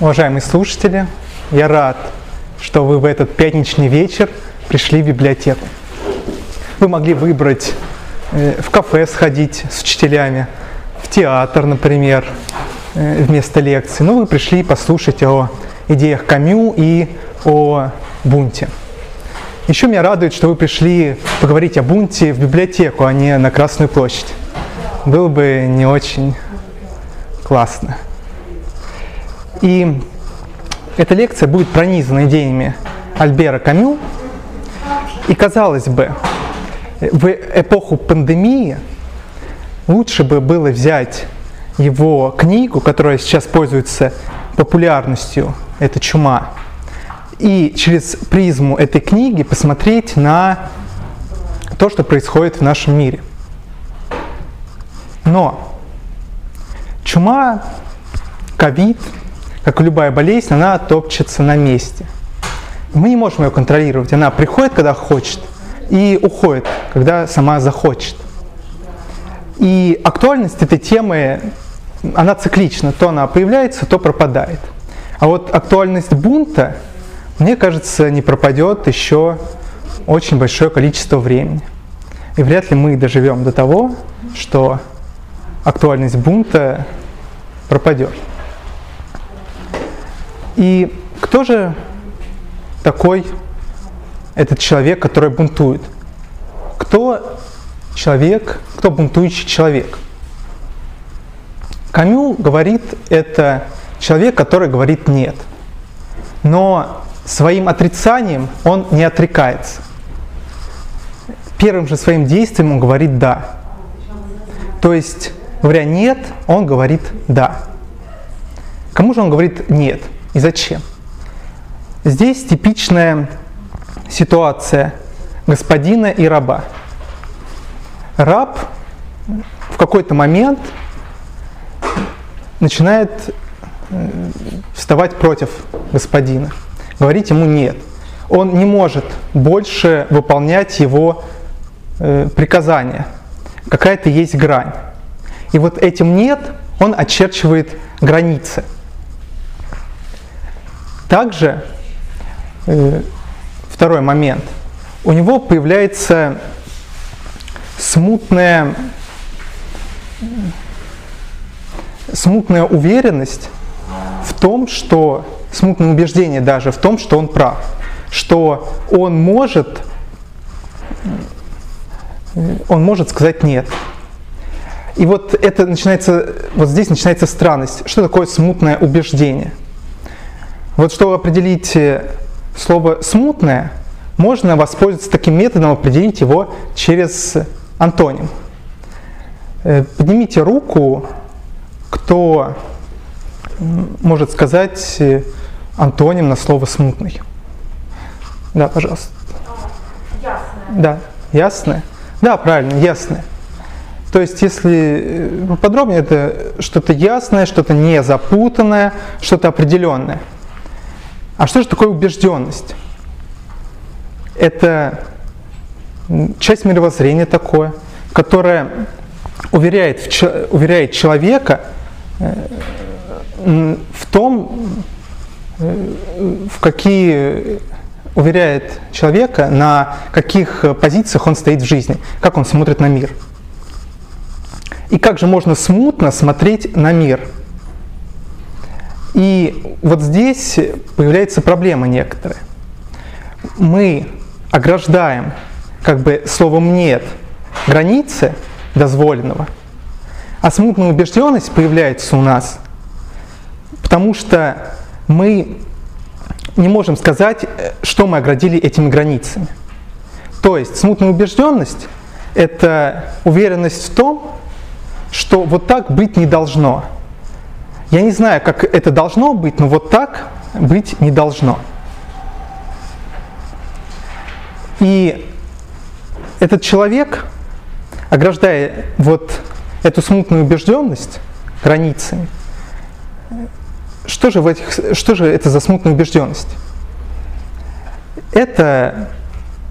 Уважаемые слушатели, я рад, что вы в этот пятничный вечер пришли в библиотеку. Вы могли выбрать э, в кафе сходить с учителями, в театр, например, э, вместо лекции. Но вы пришли послушать о идеях Камю и о бунте. Еще меня радует, что вы пришли поговорить о бунте в библиотеку, а не на Красную площадь. Было бы не очень классно. И эта лекция будет пронизана идеями Альбера Камю. И казалось бы, в эпоху пандемии лучше бы было взять его книгу, которая сейчас пользуется популярностью, это «Чума», и через призму этой книги посмотреть на то, что происходит в нашем мире. Но чума, ковид, как и любая болезнь, она топчется на месте. Мы не можем ее контролировать. Она приходит, когда хочет, и уходит, когда сама захочет. И актуальность этой темы, она циклична. То она появляется, то пропадает. А вот актуальность бунта – мне кажется, не пропадет еще очень большое количество времени. И вряд ли мы доживем до того, что актуальность бунта пропадет. И кто же такой этот человек, который бунтует? Кто человек, кто бунтующий человек? Камю говорит, это человек, который говорит нет. Но своим отрицанием он не отрекается. Первым же своим действием он говорит «да». То есть, говоря «нет», он говорит «да». Кому же он говорит «нет» и зачем? Здесь типичная ситуация господина и раба. Раб в какой-то момент начинает э, вставать против господина говорить ему нет. Он не может больше выполнять его э, приказания. Какая-то есть грань. И вот этим нет он очерчивает границы. Также э, второй момент. У него появляется смутная, смутная уверенность в том, что смутное убеждение даже в том, что он прав, что он может, он может сказать нет. И вот это начинается, вот здесь начинается странность. Что такое смутное убеждение? Вот чтобы определить э, слово смутное, можно воспользоваться таким методом, определить его через антоним. Э, поднимите руку, кто может сказать э, антоним на слово смутный. Да, пожалуйста. Ясное. Да, ясное. Да, правильно, ясное. То есть, если э, подробнее, это что-то ясное, что-то не запутанное, что-то определенное. А что же такое убежденность? Это часть мировоззрения такое, которое уверяет, уверяет человека э, в том, в какие уверяет человека, на каких позициях он стоит в жизни, как он смотрит на мир. И как же можно смутно смотреть на мир. И вот здесь появляется проблема некоторая. Мы ограждаем как бы словом «нет» границы дозволенного, а смутная убежденность появляется у нас, потому что мы не можем сказать, что мы оградили этими границами. То есть смутная убежденность – это уверенность в том, что вот так быть не должно. Я не знаю, как это должно быть, но вот так быть не должно. И этот человек, ограждая вот эту смутную убежденность границами, что же, в этих, что же это за смутная убежденность? Это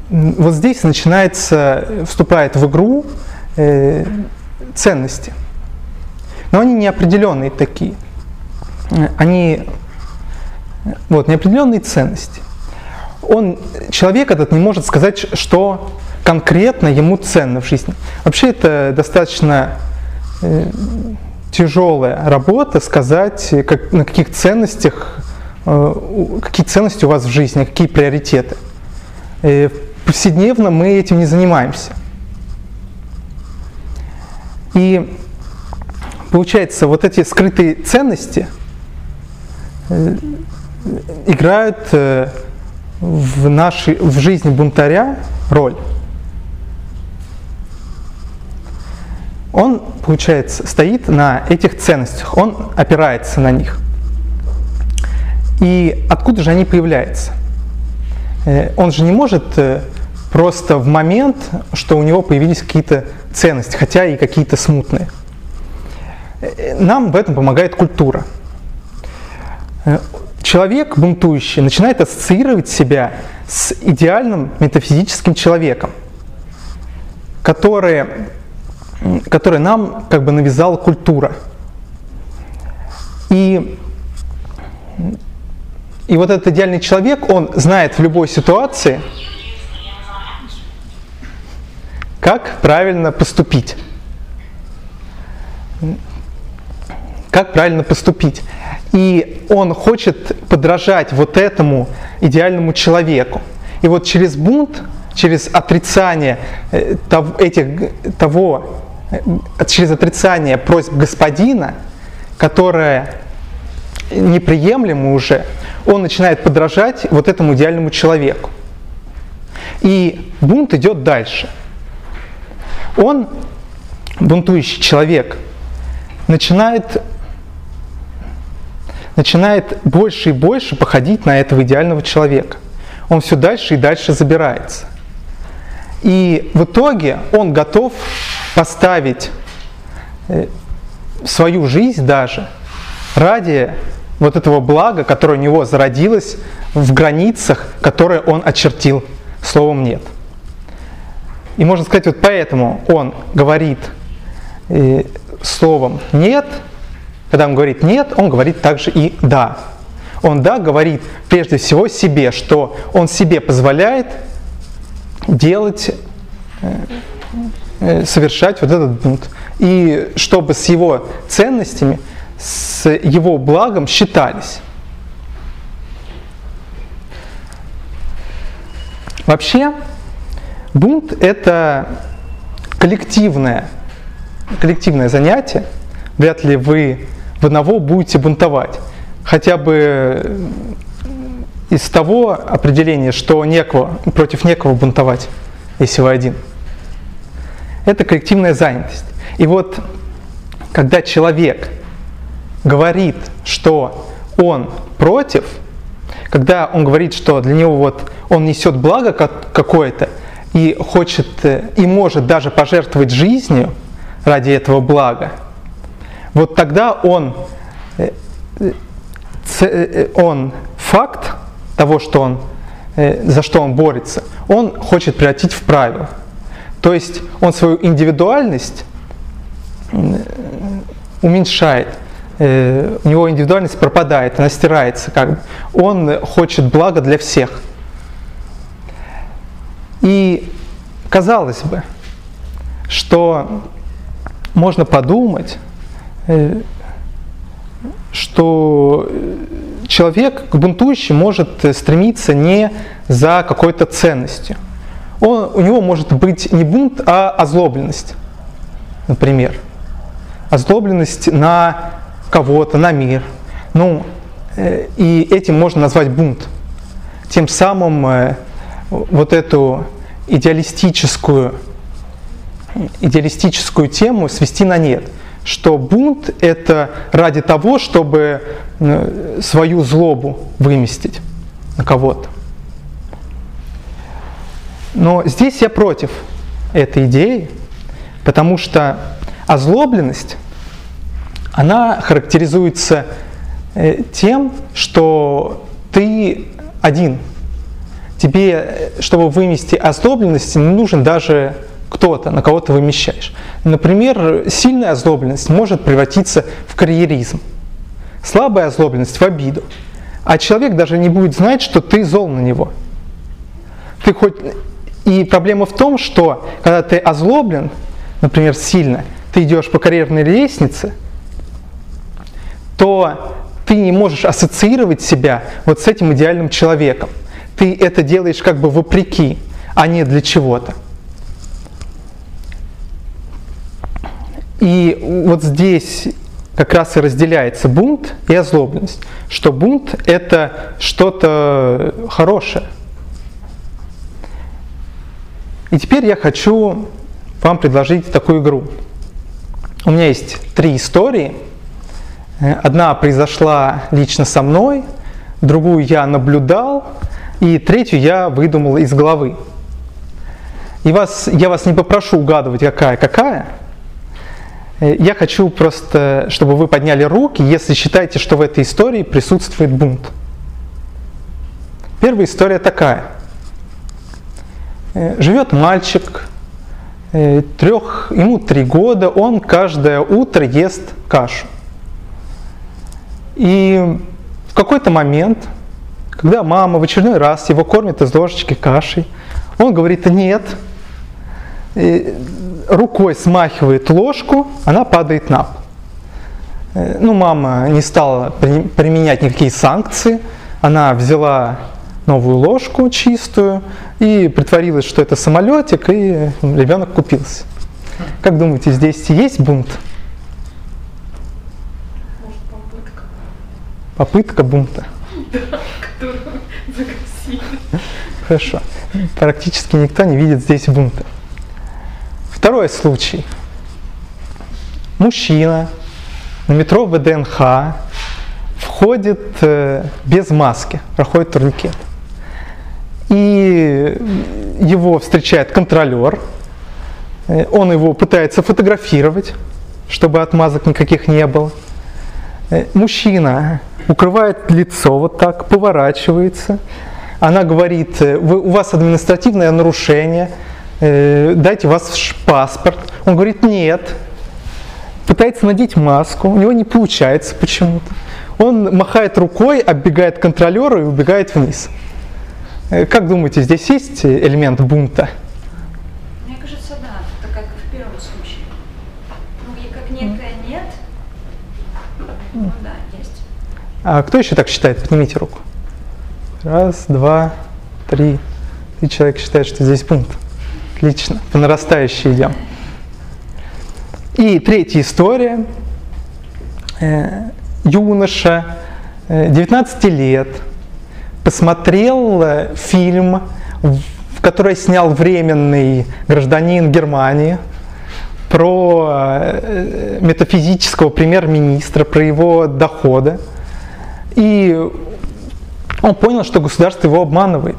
вот здесь начинается, вступает в игру э, ценности. Но они неопределенные такие. они вот, неопределенные ценности. Он, человек этот не может сказать, что конкретно ему ценно в жизни. Вообще это достаточно э, тяжелая работа сказать, как, на каких ценностях, э, какие ценности у вас в жизни, какие приоритеты. Э, повседневно мы этим не занимаемся. И получается, вот эти скрытые ценности э, играют э, в, нашей, в жизни бунтаря роль. Он, получается, стоит на этих ценностях, он опирается на них. И откуда же они появляются? Э, он же не может просто в момент, что у него появились какие-то ценности, хотя и какие-то смутные. Нам в этом помогает культура. Человек, бунтующий, начинает ассоциировать себя с идеальным метафизическим человеком, который, который нам как бы навязала культура. И, и вот этот идеальный человек, он знает в любой ситуации, как правильно поступить. Как правильно поступить. И он хочет подражать вот этому идеальному человеку. И вот через бунт, через отрицание э, этих, того, э, через отрицание просьб господина, которое неприемлемо уже, он начинает подражать вот этому идеальному человеку. И бунт идет дальше – он, бунтующий человек, начинает, начинает больше и больше походить на этого идеального человека. Он все дальше и дальше забирается. И в итоге он готов поставить э, свою жизнь даже ради вот этого блага, которое у него зародилось в границах, которые он очертил словом «нет». И можно сказать, вот поэтому он говорит э, словом «нет», когда он говорит «нет», он говорит также и «да». Он «да» говорит прежде всего себе, что он себе позволяет делать, э, э, совершать вот этот бунт. И чтобы с его ценностями, с его благом считались. Вообще, Бунт – это коллективное, коллективное занятие. Вряд ли вы в одного будете бунтовать. Хотя бы из того определения, что некого, против некого бунтовать, если вы один. Это коллективная занятость. И вот когда человек говорит, что он против, когда он говорит, что для него вот он несет благо какое-то, и хочет э, и может даже пожертвовать жизнью ради этого блага, вот тогда он, э, э, он факт того, что он, за что он борется, он хочет превратить в правило. То есть он свою индивидуальность уменьшает, у него индивидуальность пропадает, она стирается как бы. Он хочет блага для всех – и казалось бы, что можно подумать, э, что человек к бунтующий может стремиться не за какой-то ценностью. Он, у него может быть не бунт, а озлобленность, например. Озлобленность на кого-то, на мир. Ну, э, и этим можно назвать бунт. Тем самым э, вот эту идеалистическую, идеалистическую тему свести на нет. Что бунт – это ради того, чтобы э, свою злобу выместить на кого-то. Но здесь я против этой идеи, потому что озлобленность, она характеризуется э, тем, что ты один – тебе, чтобы вымести озлобленность, не нужен даже кто-то, на кого ты вымещаешь. Например, сильная озлобленность может превратиться в карьеризм. Слабая озлобленность в обиду. А человек даже не будет знать, что ты зол на него. Ты хоть... И проблема в том, что когда ты озлоблен, например, сильно, ты идешь по карьерной лестнице, то ты не можешь ассоциировать себя вот с этим идеальным человеком. Ты это делаешь как бы вопреки, а не для чего-то. И вот здесь как раз и разделяется бунт и озлобленность, что бунт это что-то хорошее. И теперь я хочу вам предложить такую игру. У меня есть три истории. Одна произошла лично со мной, другую я наблюдал, и третью я выдумал из головы. И вас, я вас не попрошу угадывать, какая какая, Э, я хочу просто, чтобы вы подняли руки, если считаете, что в этой истории присутствует бунт. Первая история такая. Э, живет мальчик, э, трех, ему три года, он каждое утро ест кашу. И в какой-то момент, когда мама в очередной раз его кормит из ложечки кашей, он говорит, нет, рукой смахивает ложку, она падает на пол. Э, ну, мама не стала применять никакие санкции, она взяла новую ложку чистую и притворилась, что это самолетик, и ребенок купился. Как думаете, здесь есть бунт? Может, попытка. Попытка бунта. Которую загасили. Хорошо. Практически никто не видит здесь бунта. Второй случай. Мужчина на метро ВДНХ входит э, без маски, проходит турникет. И его встречает контролер, э, он его пытается фотографировать, чтобы отмазок никаких не было. Э, мужчина укрывает лицо вот так, поворачивается. Она говорит, у вас административное нарушение – э, дайте ваш паспорт. Он говорит, нет. Пытается надеть маску, у него не получается почему-то. Он махает рукой, оббегает контролера и убегает вниз. Э, как думаете, здесь есть элемент бунта? Мне кажется, да, это как в первом случае. Ну, и как некое нет, ну да, есть. А кто еще так считает? Поднимите руку. Раз, два, три. Три человека считают, что здесь бунт. Отлично, по нарастающей идем. И третья история. Э, юноша, 19 э, лет, посмотрел э, фильм, в который снял временный гражданин Германии про метафизического премьер-министра, про его доходы. И он понял, что государство его обманывает.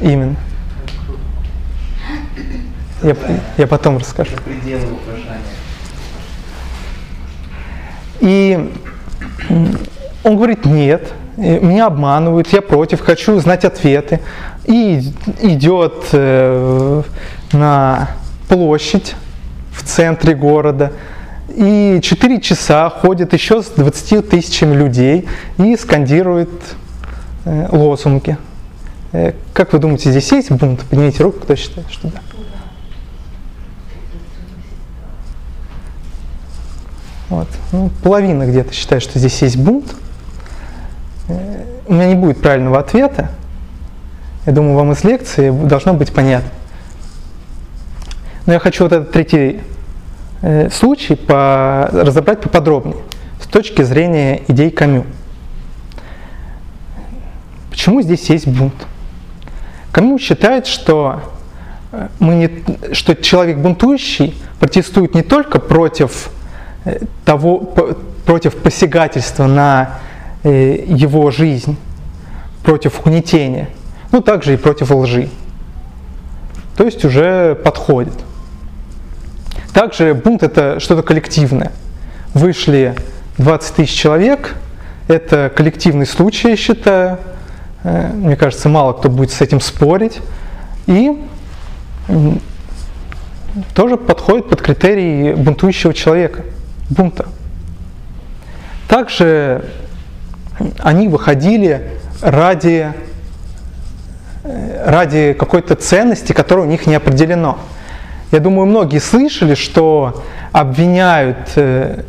Именно. Я, я потом расскажу. И он говорит, нет, меня обманывают, я против, хочу знать ответы. И идет э, на площадь в центре города. И 4 часа ходит еще с 20 тысячами людей и скандирует э, лозунги. Э, как вы думаете, здесь есть бунт? Поднимите руку, кто считает, что да. Вот. Ну, половина где-то считает, что здесь есть бунт. Э, у меня не будет правильного ответа. Я думаю, вам из лекции должно быть понятно. Но я хочу вот этот третий случай по, разобрать поподробнее с точки зрения идей Камю. Почему здесь есть бунт? Кому считает, что, э, мы не, что человек бунтующий протестует не только против э, того, против посягательства на э, его жизнь, против угнетения, но также и против лжи. То есть уже подходит. Также бунт это что-то коллективное. Вышли 20 тысяч человек, это коллективный случай, я считаю, Э, мне кажется, мало кто будет с этим спорить. И тоже подходит под критерии бунтующего человека, бунта. Также они выходили ради, ради какой-то ценности, которая у них не определено. Я думаю, многие слышали, что обвиняют э,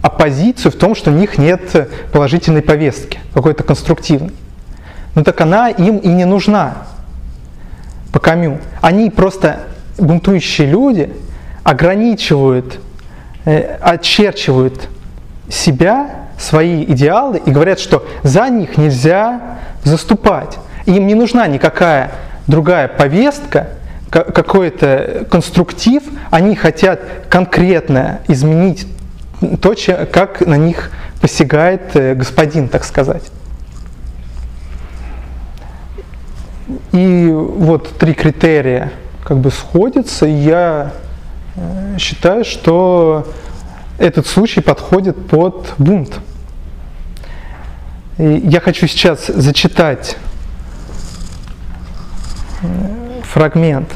оппозицию в том, что у них нет положительной повестки, какой-то конструктивной. Но так она им и не нужна по Камю. Они просто, бунтующие люди, ограничивают, э, очерчивают себя, свои идеалы и говорят, что за них нельзя заступать. Им не нужна никакая другая повестка, какой-то конструктив, они хотят конкретно изменить то, как на них посягает э, господин, так сказать. И вот три критерия как бы сходятся, и я э, считаю, что этот случай подходит под бунт. И я хочу сейчас зачитать э, фрагмент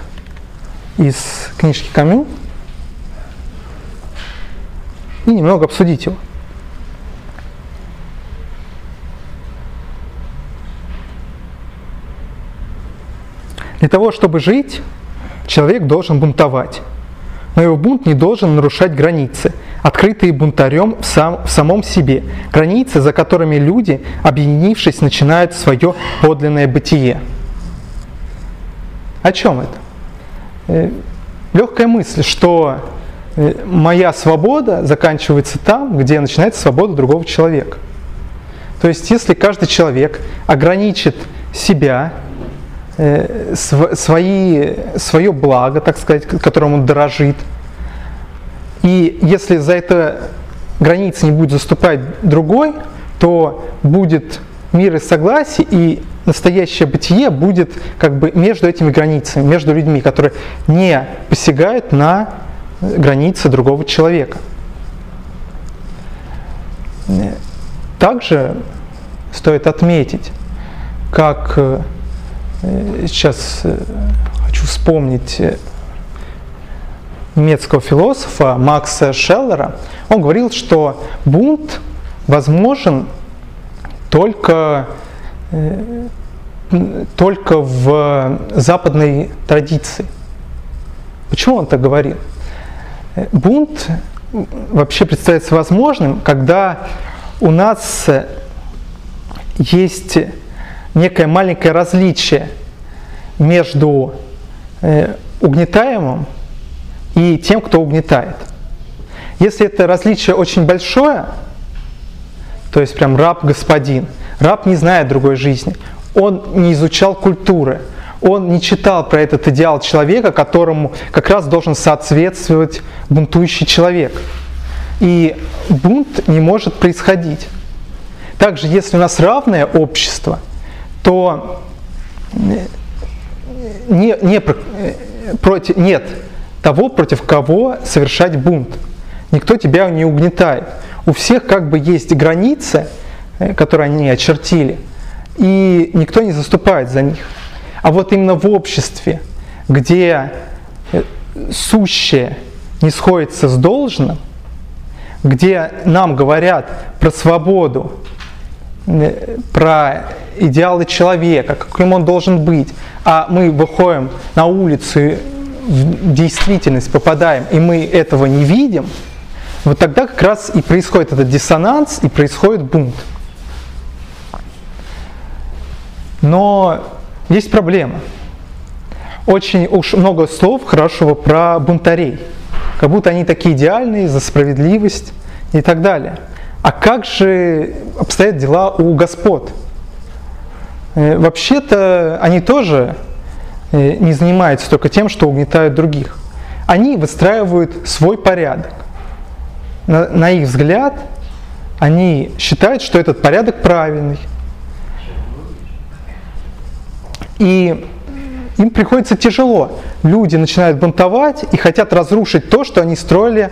из книжки Камю и немного обсудить его. Для того, чтобы жить, человек должен бунтовать. Но его бунт не должен нарушать границы, открытые бунтарем в, сам, в самом себе, границы, за которыми люди, объединившись, начинают свое подлинное бытие. О чем это? Э, легкая мысль, что э, моя свобода заканчивается там, где начинается свобода другого человека. То есть, если каждый человек ограничит себя, э, свои, свое благо, так сказать, которым он дорожит, и если за это границы не будет заступать другой, то будет мир и согласие, и настоящее бытие будет как бы между этими границами, между людьми, которые не посягают на границы другого человека. Также стоит отметить, как э, сейчас э, хочу вспомнить э, немецкого философа Макса Шеллера, он говорил, что бунт возможен только, э, только в западной традиции. Почему он так говорил? Бунт вообще представляется возможным, когда у нас есть некое маленькое различие между э, угнетаемым и тем, кто угнетает. Если это различие очень большое, то есть прям раб-господин, раб не знает другой жизни, он не изучал культуры, он не читал про этот идеал человека, которому как раз должен соответствовать бунтующий человек. И бунт не может происходить. Также, если у нас равное общество, то не, не, против, нет того, против кого совершать бунт. Никто тебя не угнетает. У всех как бы есть границы, э, которые они очертили, и никто не заступает за них. А вот именно в обществе, где э, сущее не сходится с должным, где нам говорят про свободу, э, про идеалы человека, каким он должен быть, а мы выходим на улицу в действительность попадаем, и мы этого не видим, вот тогда как раз и происходит этот диссонанс, и происходит бунт. Но есть проблема. Очень уж много слов хорошего про бунтарей. Как будто они такие идеальные, за справедливость и так далее. А как же обстоят дела у господ? Э, вообще-то они тоже Э, не занимаются только тем, что угнетают других. Они выстраивают свой порядок. На, на их взгляд, они считают, что этот порядок правильный. И им приходится тяжело. Люди начинают бунтовать и хотят разрушить то, что они строили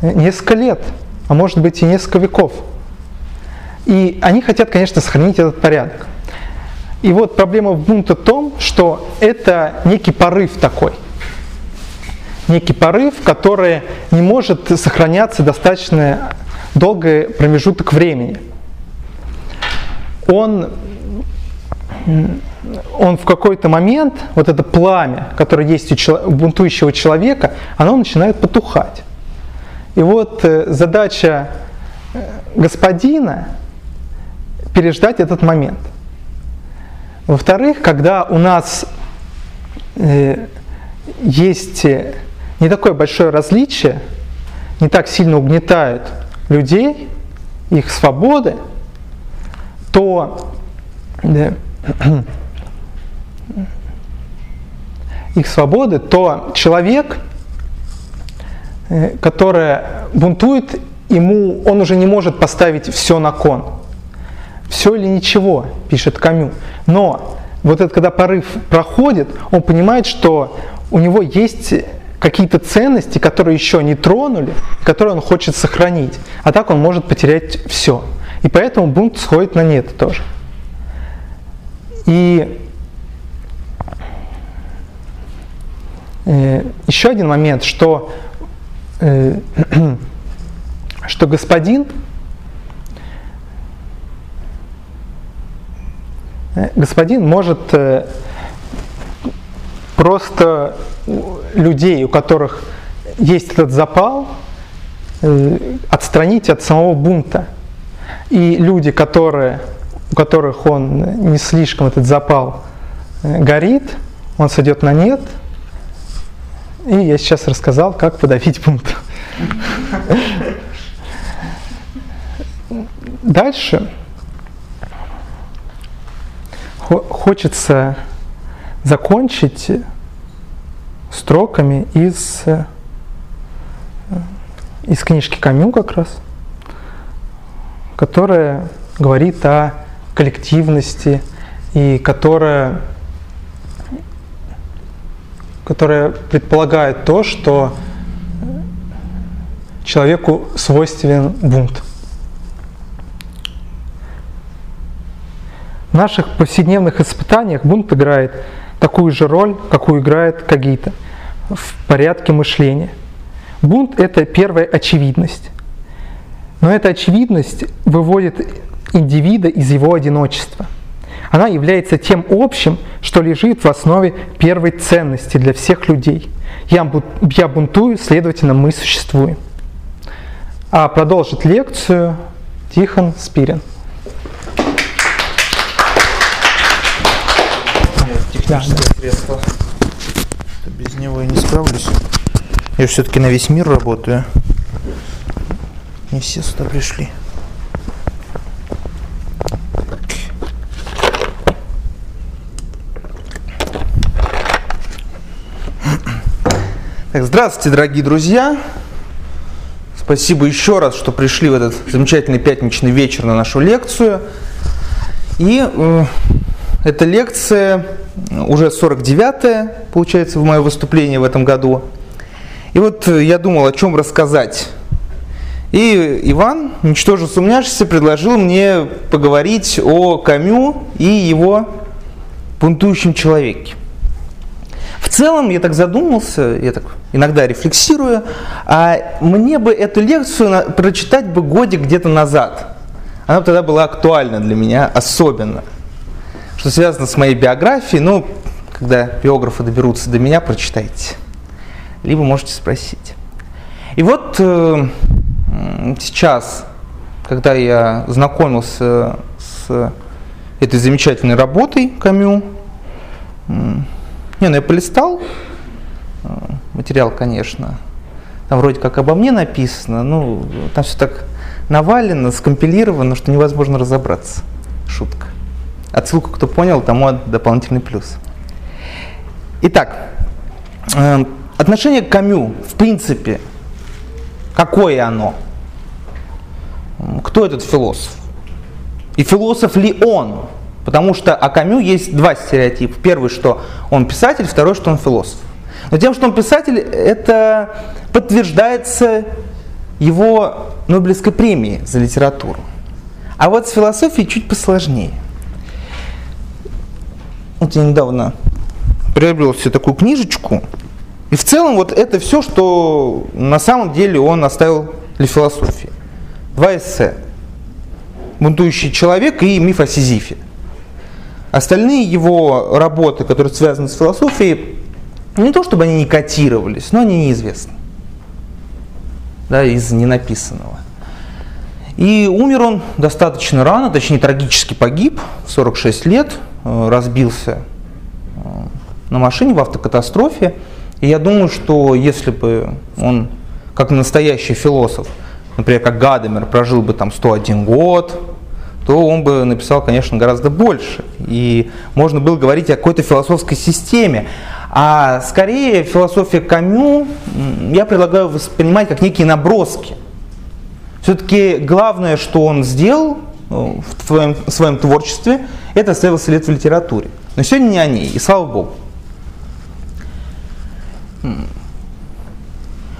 несколько лет, а может быть и несколько веков. И они хотят, конечно, сохранить этот порядок. И вот проблема бунта в том, что это некий порыв такой. Некий порыв, который не может сохраняться достаточно долгий промежуток времени. Он, он в какой-то момент, вот это пламя, которое есть у бунтующего человека, оно начинает потухать. И вот э, задача э, господина переждать этот момент. Во-вторых, когда у нас э, есть не такое большое различие, не так сильно угнетают людей, их свободы, то их свободы, то человек, э, который бунтует, ему он уже не может поставить все на кон. Все или ничего, пишет Камю. Но вот это, когда порыв проходит, он понимает, что у него есть какие-то ценности, которые еще не тронули, которые он хочет сохранить. А так он может потерять все. И поэтому бунт сходит на нет тоже. И э, еще один момент, что, э, что господин э, господин может просто людей, у которых есть этот запал, э, отстранить от самого бунта. И люди, которые, у которых он не слишком этот запал э, горит, он сойдет на нет. И я сейчас рассказал, как подавить бунт. Дальше хочется закончить строками из, э, из книжки Камю как раз, которая говорит о коллективности и которая, которая предполагает то, что человеку свойственен бунт. В наших повседневных испытаниях бунт играет такую же роль, какую играет Кагита – в порядке мышления. Бунт – это первая очевидность. Но эта очевидность выводит индивида из его одиночества. Она является тем общим, что лежит в основе первой ценности для всех людей. Я, я бунтую, следовательно, мы существуем. А продолжит лекцию Тихон Спирин. Техническое да, средство без него я не справлюсь. Я все-таки на весь мир работаю. Не все сюда пришли. Так, здравствуйте, дорогие друзья. Спасибо еще раз, что пришли в этот замечательный пятничный вечер на нашу лекцию. И э, эта лекция уже 49-е, получается, в мое выступление в этом году. И вот э, я думал, о чем рассказать. И Иван, ничтоже сумняшися, предложил мне поговорить о Камю и его бунтующем человеке. В целом, я так задумался, я так иногда рефлексирую, а мне бы эту лекцию прочитать бы годик где-то назад. Она тогда была актуальна для меня особенно – что связано с моей биографией, ну, когда биографы доберутся до меня, прочитайте. Либо можете спросить. И вот э, сейчас, когда я знакомился с этой замечательной работой Камю, э, не, ну я полистал э, материал, конечно, там вроде как обо мне написано, ну, там все так навалено, скомпилировано, что невозможно разобраться. Шутка. Отсылку, кто понял, тому дополнительный плюс. Итак, э, отношение к Камю, в принципе, какое оно? Кто этот философ? И философ ли он? Потому что о Камю есть два стереотипа. Первый, что он писатель, второй, что он философ. Но тем, что он писатель, это подтверждается его Нобелевской премией за литературу. А вот с философией чуть посложнее. Вот я недавно приобрел себе такую книжечку И в целом вот это все, что на самом деле он оставил для философии. Два эссе. «Бунтующий человек» и «Миф о Сизифе». Остальные его работы, которые связаны с философией, не то чтобы они не котировались, но они неизвестны. Да, из ненаписанного. И умер он достаточно рано, точнее трагически погиб, в 46 лет, разбился э, на машине в автокатастрофе. И я думаю, что если бы он, как настоящий философ, например, как Гадамер, прожил бы там 101 год, то он бы написал, конечно, гораздо больше. И можно было говорить о какой-то философской системе. А скорее философия Камю я предлагаю воспринимать как некие наброски. Все-таки главное, что он сделал э, в своем, в своем творчестве, это оставил след в литературе. Но сегодня не о ней, и слава богу.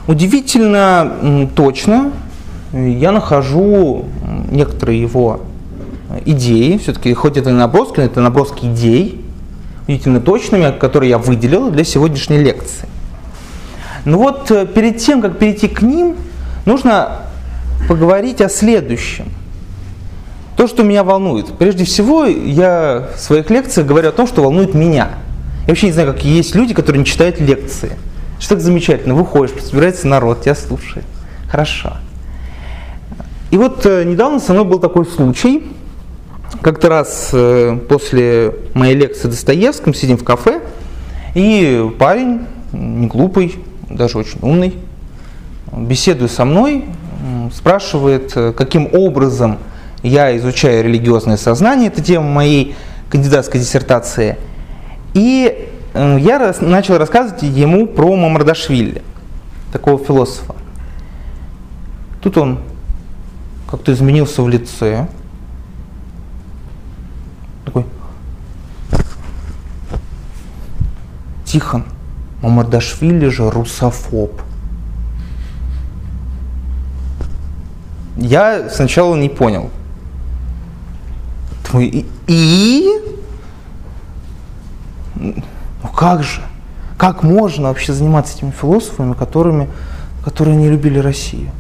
Удивительно точно я нахожу некоторые его идеи, все-таки хоть это наброски, но это наброски идей, удивительно точными, которые я выделил для сегодняшней лекции. Но вот э, перед тем, как перейти к ним, нужно поговорить о следующем. То, что меня волнует. Прежде всего, я в своих лекциях говорю о том, что волнует меня. Я вообще не знаю, как есть люди, которые не читают лекции. Что так замечательно, выходишь, собирается народ, тебя слушает. Хорошо. И вот э, недавно со мной был такой случай. Как-то раз э, после моей лекции Достоевском сидим в кафе, и парень, не глупый, даже очень умный, беседуя со мной, спрашивает, э, каким образом я изучаю религиозное сознание, это тема моей кандидатской диссертации. И я начал рассказывать ему про Мамардашвили, такого философа. Тут он как-то изменился в лице. Такой. Тихон, Мамардашвили же русофоб. Я сначала не понял. И, и ну как же? Как можно вообще заниматься этими философами, которыми, которые не любили Россию?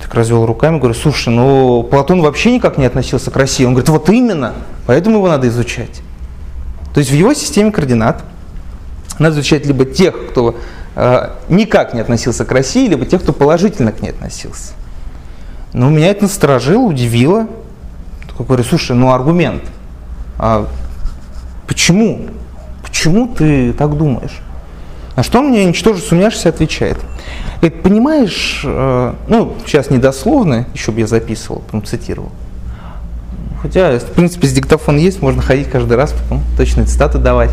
Так развел руками, говорю, слушай, ну Платон вообще никак не относился к России. Он говорит, вот именно, поэтому его надо изучать. То есть в его системе координат надо изучать либо тех, кто э, никак не относился к России, либо тех, кто положительно к ней относился. Но меня это насторожило, удивило. Говорю, слушай, ну аргумент. А почему? Почему ты так думаешь? А что мне, ничтоже сумняшься, отвечает. Говорит, понимаешь, э, ну, сейчас недословно, еще бы я записывал, потом цитировал. Хотя, в принципе, с диктофон есть, можно ходить каждый раз, потом точные цитаты давать.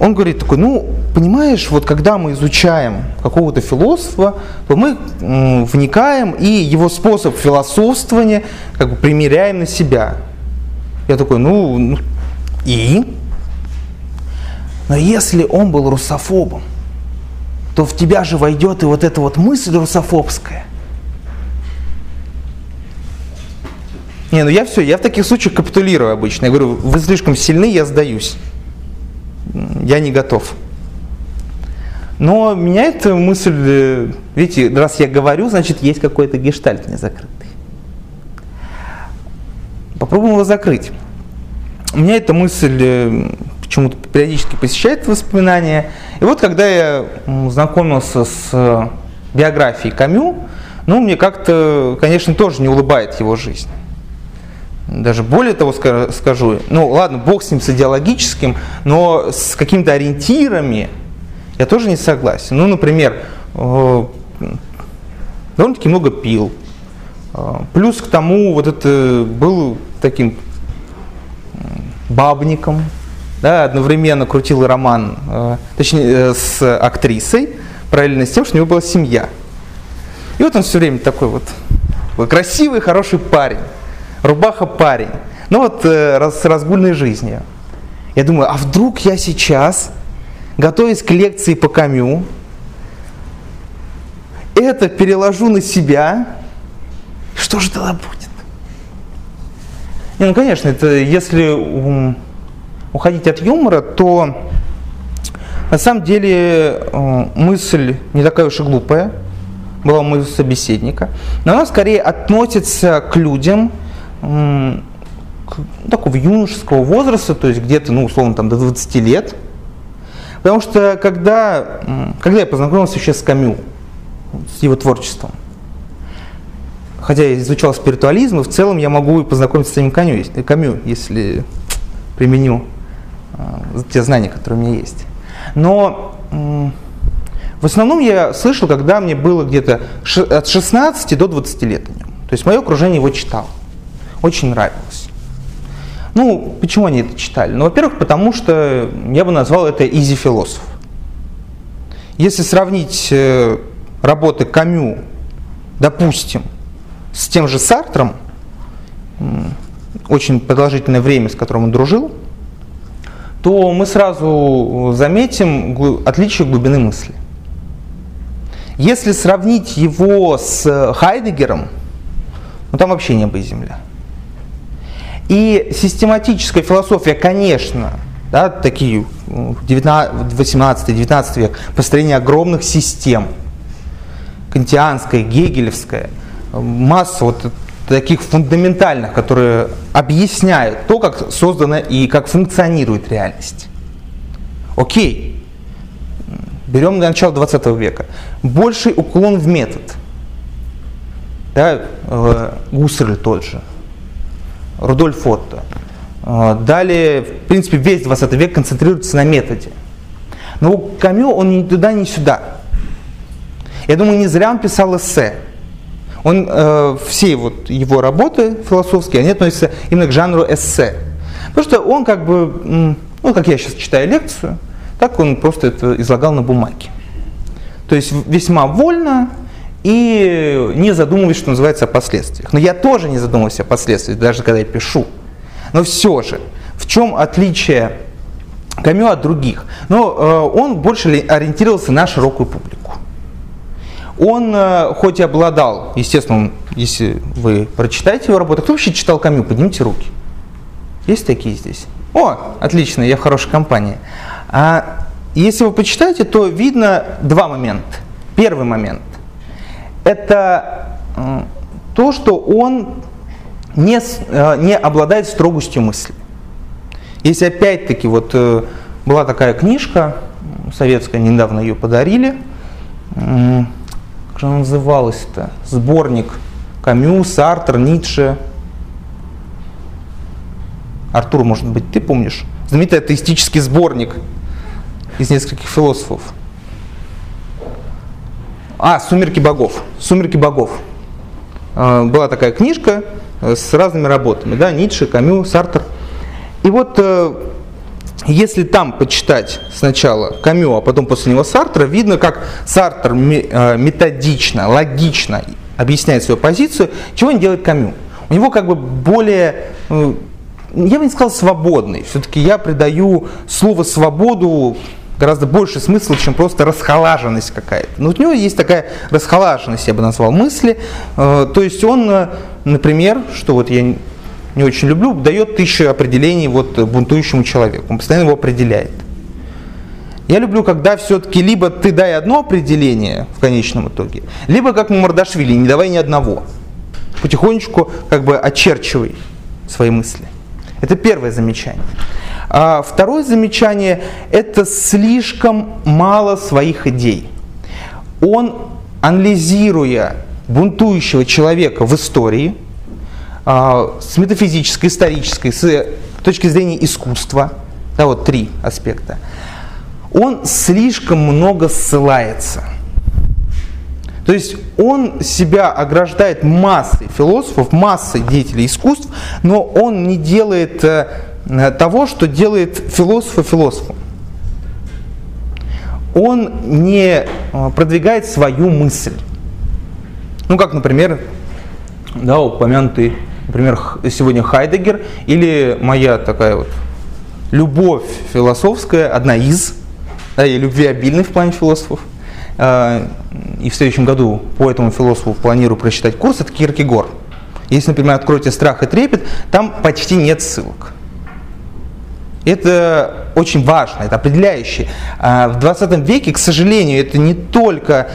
Он говорит такой, ну, понимаешь, вот когда мы изучаем какого-то философа, то мы м, вникаем и его способ философствования как бы примеряем на себя. Я такой, ну, ну и? Но если он был русофобом, то в тебя же войдет и вот эта вот мысль русофобская. Не, ну я все, я в таких случаях капитулирую обычно. Я говорю, вы слишком сильны, я сдаюсь. Я не готов. Но меня эта мысль, э, видите, раз я говорю, значит есть какой-то гештальт незакрытый. Попробуем его закрыть. У меня эта мысль э, почему-то периодически посещает воспоминания. И вот когда я знакомился с э, биографией Камю, ну, мне как-то, конечно, тоже не улыбает его жизнь. Даже более того скажу, ну ладно, бог с ним с идеологическим, но с какими-то ориентирами я тоже не согласен. Ну, например, э, довольно-таки много пил. Э, плюс к тому вот это был таким бабником, да, одновременно крутил роман, э, точнее, с актрисой, параллельно с тем, что у него была семья. И вот он все время такой вот красивый, хороший парень, рубаха парень, ну вот э, с разгульной жизнью. Я думаю, а вдруг я сейчас, готовясь к лекции по Камю, это переложу на себя, что же тогда будет? Не, ну, конечно, это если уходить от юмора, то На самом деле э, мысль не такая уж и глупая, была моего собеседника, но она скорее относится к людям такого юношеского возраста, то есть где-то, ну, условно, там, до 20 лет. Потому что когда, когда я познакомился еще с Камю, с его творчеством, хотя я изучал спиритуализм, в целом я могу познакомиться с самим Камю, Камю если применю э, те знания, которые у меня есть. Но в основном я слышал, когда мне было где-то от 16 до 20 лет о нем. То есть мое окружение его читало. Очень нравилось. Ну, почему они это читали? Ну, во-первых, потому что я бы назвал это изи философ. Если сравнить э, работы Камю, допустим, с тем же Сартром, очень продолжительное время, с которым он дружил, то мы сразу заметим отличие глубины мысли. Если сравнить его с Хайдегером, ну там вообще небо и земля. И систематическая философия, конечно, да, такие 18-19 век, построение огромных систем, кантианская, гегелевская, масса вот таких фундаментальных, которые объясняют то, как создана и как функционирует реальность. Окей, берем начало 20 века. Больший уклон в метод. Да, э, Гуссерль тот же, Рудольф Отто. Э, далее, в принципе, весь 20 век концентрируется на методе. Но Камю, он ни туда, ни сюда. Я думаю, не зря он писал эссе. Он, э, все вот его работы философские, они относятся именно к жанру эссе. Потому что он как бы, ну, как я сейчас читаю лекцию, так он просто это излагал на бумаге. То есть весьма вольно и не задумываясь, что называется, о последствиях. Но я тоже не задумываюсь о последствиях, даже когда я пишу. Но все же, в чем отличие Камю от других? Ну, э, он больше ориентировался на широкую публику. Он, э, хоть и обладал, естественно, если вы прочитаете его работу, кто вообще читал Камю? Поднимите руки. Есть такие здесь? О, отлично, я в хорошей компании. А если вы почитаете, то видно два момента. Первый момент – это э, то, что он не, э, не обладает строгостью мысли. Если опять-таки вот была такая книжка советская, недавно ее подарили, как же она называлась-то? Сборник Камю, Сартер, Ницше. Артур, может быть, ты помнишь? Знаменитый атеистический сборник из нескольких философов. А, «Сумерки богов». «Сумерки богов». А, была такая книжка э, с разными работами, да, Ницше, Камю, Сартер. И вот э, если там почитать сначала Камю, а потом после него Сартра, видно, как Сартр э, методично, логично объясняет свою позицию, чего не делает Камю. У него как бы более, я бы не сказал свободный, все-таки я придаю слово свободу гораздо больше смысла, чем просто расхолаженность какая-то. Но у него есть такая расхолаженность, я бы назвал, мысли. Э, то есть он, например, что вот я не очень люблю, дает тысячу определений вот бунтующему человеку. Он постоянно его определяет. Я люблю, когда все-таки либо ты дай одно определение в конечном итоге, либо как Мардашвили, не давай ни одного. Потихонечку как бы очерчивай свои мысли. Это первое замечание. А второе замечание – это слишком мало своих идей. Он, анализируя бунтующего человека в истории – а, с метафизической, исторической, с точки зрения искусства, да, вот три аспекта, он слишком много ссылается. То есть он себя ограждает массой философов, массой деятелей искусств, но он не делает э, того, что делает философа философом. Он не э, продвигает свою мысль. Ну, как, например, да, упомянутый например, сегодня Хайдегер, или моя такая вот любовь философская, одна из, да, я любвеобильный в плане философов, а, и в следующем году по этому философу планирую прочитать курс, это Киркегор. Если, например, откроете «Страх и трепет», там почти нет ссылок. Это очень важно, это определяющее. А в 20 веке, к сожалению, это не только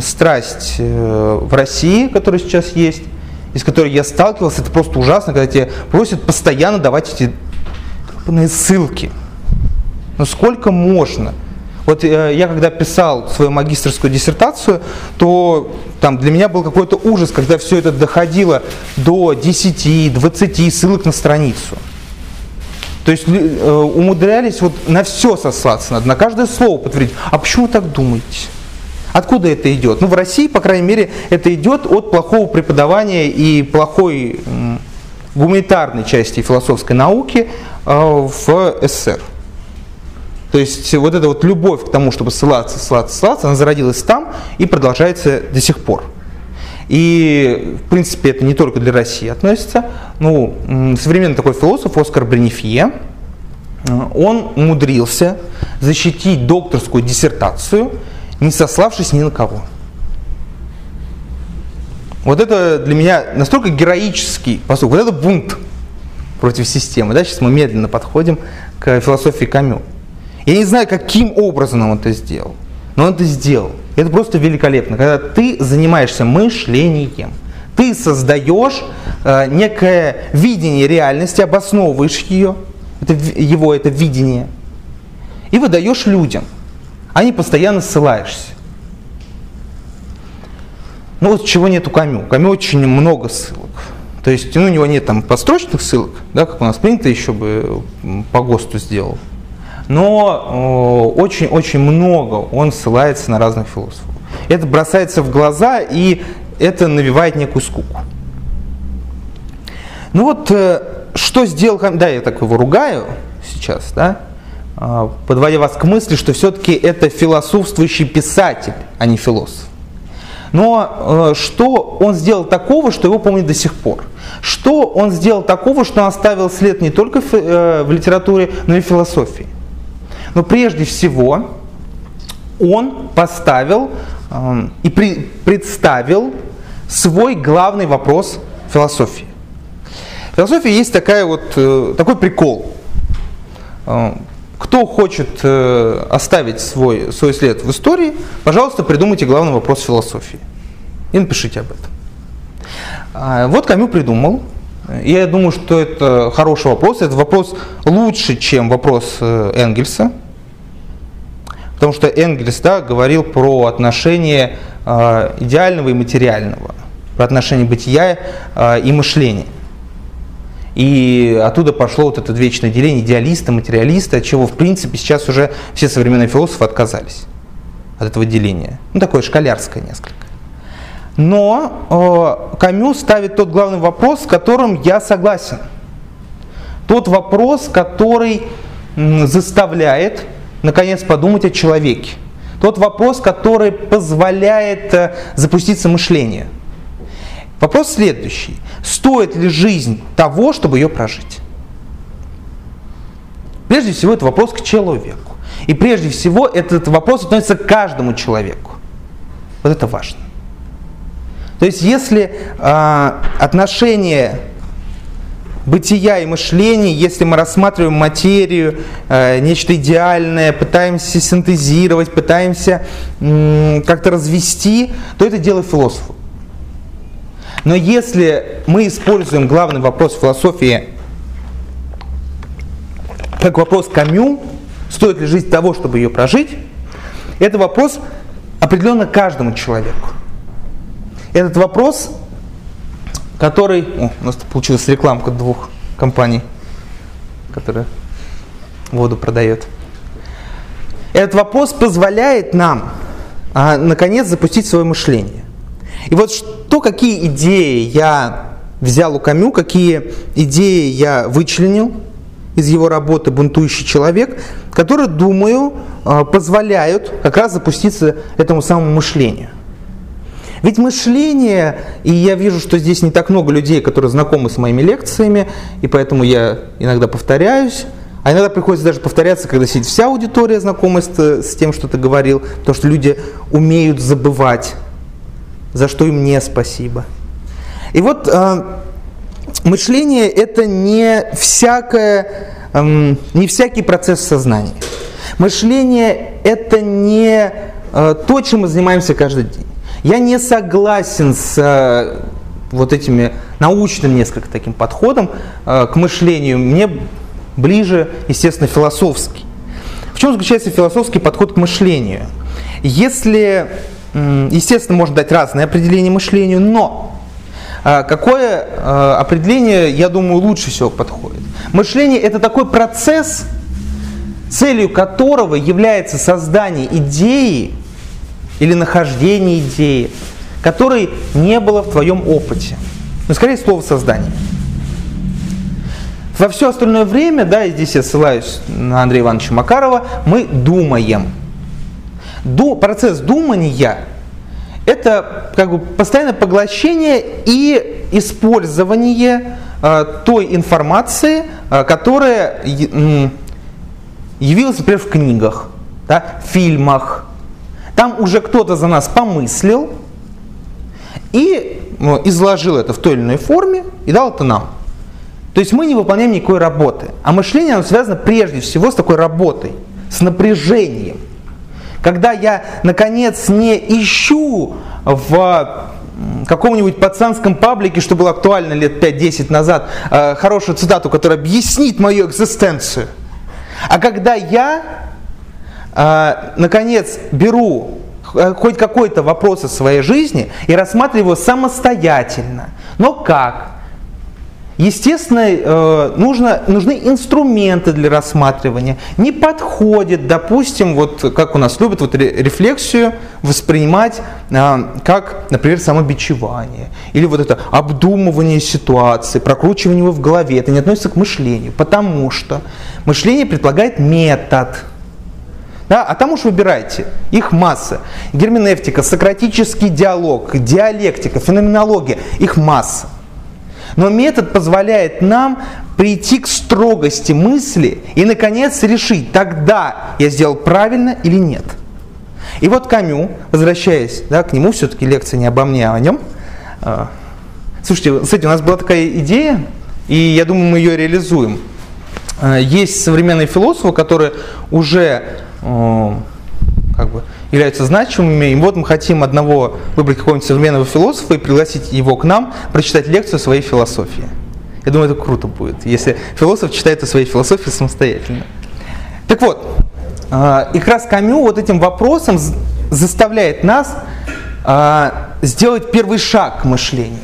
страсть э, в России, которая сейчас есть, из которой я сталкивался, это просто ужасно, когда тебе просят постоянно давать эти ссылки. Ну сколько можно? Вот э, я когда писал свою магистрскую диссертацию, то там для меня был какой-то ужас, когда все это доходило до 10-20 ссылок на страницу. То есть э, умудрялись вот на все сослаться, надо на каждое слово подтвердить. А почему вы так думаете? Откуда это идет? Ну, в России, по крайней мере, это идет от плохого преподавания и плохой гуманитарной части философской науки э, в СССР. То есть вот эта вот любовь к тому, чтобы ссылаться, ссылаться, ссылаться, она зародилась там и продолжается до сих пор. И, в принципе, это не только для России относится. Ну, современный такой философ Оскар Бренефье, э, он умудрился защитить докторскую диссертацию, не сославшись ни на кого. Вот это для меня настолько героический поступок, вот это бунт против системы. Да? Сейчас мы медленно подходим к философии Камю. Я не знаю, каким образом он это сделал, но он это сделал. Это просто великолепно, когда ты занимаешься мышлением. Ты создаешь э, некое видение реальности, обосновываешь ее, это, его это видение, и выдаешь людям. Они постоянно ссылаешься. Ну вот чего нет у Камю. У Камю очень много ссылок. То есть ну, у него нет там подстрочных ссылок, да, как у нас принято еще бы по ГОСТу сделал но очень-очень много он ссылается на разных философов. Это бросается в глаза и это навевает некую скуку. Ну вот, э, что сделал, да, я так его ругаю сейчас, да, а, подводя вас к мысли, что все-таки это философствующий писатель, а не философ. Но э, что он сделал такого, что его помнят до сих пор? Что он сделал такого, что оставил след не только э, в литературе, но и в философии? Но прежде всего он поставил э, и представил свой главный вопрос философии. В философии есть такая вот, э, такой прикол. Э, кто хочет э, оставить свой, свой след в истории, пожалуйста, придумайте главный вопрос философии. И напишите об этом. А, вот Камю придумал. Я думаю, что это хороший вопрос. Это вопрос лучше, чем вопрос э, Энгельса. Потому что Энгельс да, говорил про отношение э, идеального и материального, про отношение бытия э, и мышления. И оттуда пошло вот это вечное деление идеалиста, материалиста, от чего, в принципе, сейчас уже все современные философы отказались от этого деления. Ну, такое школярское несколько. Но э, Камю ставит тот главный вопрос, с которым я согласен. Тот вопрос, который заставляет наконец, подумать о человеке. Тот вопрос, который позволяет э, запуститься мышление. Вопрос следующий. Стоит ли жизнь того, чтобы ее прожить? Прежде всего, это вопрос к человеку. И прежде всего, этот вопрос относится к каждому человеку. Вот это важно. То есть, если э, отношение бытия и мышления, если мы рассматриваем материю, э, нечто идеальное, пытаемся синтезировать, пытаемся э, как-то развести, то это дело философа. Но если мы используем главный вопрос философии как вопрос Камю, стоит ли жизнь того, чтобы ее прожить, это вопрос определенно каждому человеку. Этот вопрос который... О, у нас получилась рекламка двух компаний, которые воду продает. Этот вопрос позволяет нам, а, наконец, запустить свое мышление. И вот что, какие идеи я взял у Камю, какие идеи я вычленил из его работы «Бунтующий человек», которые, думаю, а, позволяют как раз запуститься этому самому мышлению – ведь мышление, и я вижу, что здесь не так много людей, которые знакомы с моими лекциями, и поэтому я иногда повторяюсь, а иногда приходится даже повторяться, когда сидит вся аудитория, знакомая с, с тем, что ты говорил, потому что люди умеют забывать, за что им не спасибо. И вот э, мышление это не всякое эм, не всякий процесс сознания. Мышление – это не э, то, чем мы занимаемся каждый день. Я не согласен с э, вот этими научным несколько таким подходом э, к мышлению. Мне ближе, естественно, философский. В чем заключается философский подход к мышлению? Если, естественно, можно дать разные определения мышлению, но э, какое определение, я думаю, лучше всего подходит? Мышление – это такой процесс, целью которого является создание идеи или нахождение идеи, которой не было в твоем опыте. Ну, скорее, слово создание. Во все остальное время, да, и здесь я ссылаюсь на Андрея Ивановича Макарова, мы думаем. Ду, процесс думания – это как бы постоянное поглощение и использование э, той информации, э, которая э, явилась, например, в книгах, да, в фильмах. Там уже кто-то за нас помыслил и ну, изложил это в той или иной форме и дал это нам. То есть мы не выполняем никакой работы. А мышление оно связано прежде всего с такой работой, с напряжением. Когда я, наконец, не ищу в каком-нибудь пацанском паблике, что было актуально лет 5-10 назад, э, хорошую цитату, которая объяснит мою экзистенцию. А когда я, наконец, беру э, хоть какой-то вопрос из своей жизни и рассматриваю его самостоятельно. Но как? Естественно, э, нужно, нужны инструменты для рассматривания. Не подходит, допустим, вот как у нас любят вот рефлексию воспринимать э, как, например, самобичевание. Или вот это обдумывание ситуации, прокручивание его в голове. Это не относится к мышлению, потому что мышление предполагает метод. Да, а там уж выбирайте. Их масса. Герменевтика, сократический диалог, диалектика, феноменология. Их масса. Но метод позволяет нам прийти к строгости мысли и, наконец, решить, тогда я сделал правильно или нет. И вот Камю, возвращаясь да, к нему, все-таки лекция не обо мне, а о нем. А, слушайте, кстати, у нас была такая идея, и я думаю, мы ее реализуем. А, есть современные философы, которые уже как бы, являются значимыми. И вот мы хотим одного выбрать какого-нибудь современного философа и пригласить его к нам прочитать лекцию о своей философии. Я думаю, это круто будет, если философ читает о своей философии самостоятельно. Так вот, а, и как раз Камю вот этим вопросом заставляет нас а, сделать первый шаг к мышлению.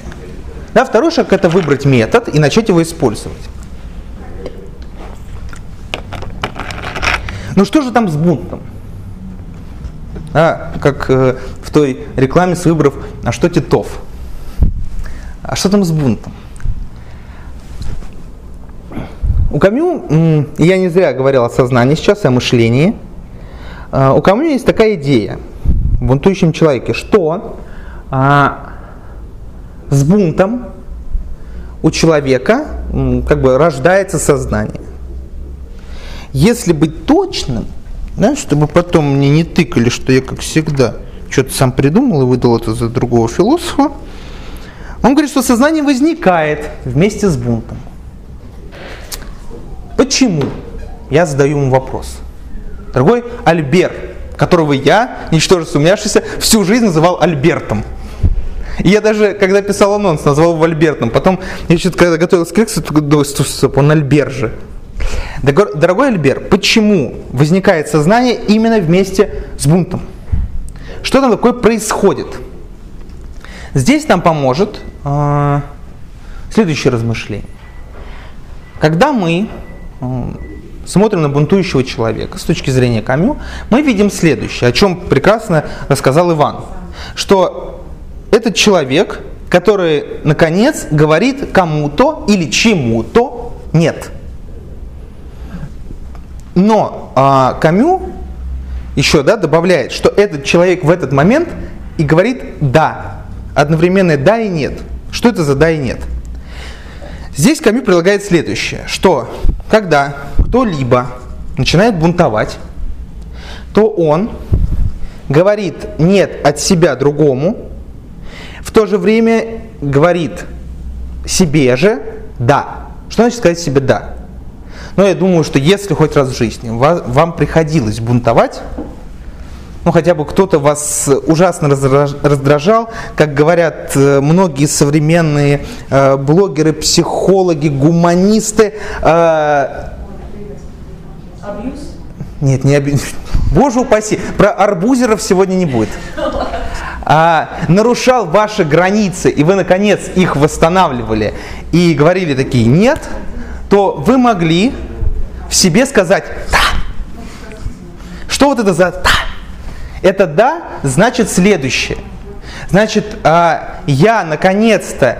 Да, второй шаг – это выбрать метод и начать его использовать. Ну что же там с бунтом? А, как э, в той рекламе с выборов «А что Титов?» А что там с бунтом? У Камю, я не зря говорил о сознании сейчас, о мышлении, а, у Камю есть такая идея в бунтующем человеке, что а, с бунтом у человека как бы рождается сознание. Если быть точным – да, чтобы потом мне не тыкали, что я, как всегда, что-то сам придумал и выдал это за другого философа. Он говорит, что сознание возникает вместе с бунтом. Почему? Я задаю ему вопрос. Дорогой Альбер, которого я, ничтоже сумняшися, всю жизнь называл Альбертом. И я даже, когда писал анонс, назвал его Альбертом. Потом, я что-то, когда готовился к лекции, думаю, он Альбер же. Дорогой Альбер, почему возникает сознание именно вместе с бунтом? Что там такое происходит? Здесь нам поможет э, следующее размышление. Когда мы э, смотрим на бунтующего человека с точки зрения Камю, мы видим следующее, о чем прекрасно рассказал Иван, что этот человек, который, наконец, говорит кому-то или чему-то нет – но а, Камю еще да, добавляет, что этот человек в этот момент и говорит «да». Одновременно «да» и «нет». Что это за «да» и «нет»? Здесь Камю предлагает следующее, что когда кто-либо начинает бунтовать, то он говорит «нет» от себя другому, в то же время говорит себе же «да». Что значит сказать себе «да»? Но я думаю, что если хоть раз в жизни вам приходилось бунтовать, ну хотя бы кто-то вас ужасно раздражал, как говорят э, многие современные э, блогеры, психологи, гуманисты. Э, Абьюз? Нет, не абьюз. Боже упаси, про арбузеров сегодня не будет. А, нарушал ваши границы, и вы, наконец, их восстанавливали, и говорили такие «нет», то вы могли в себе сказать «да». Что вот это за «да»? Это «да» значит следующее. Значит, а, я, наконец-то,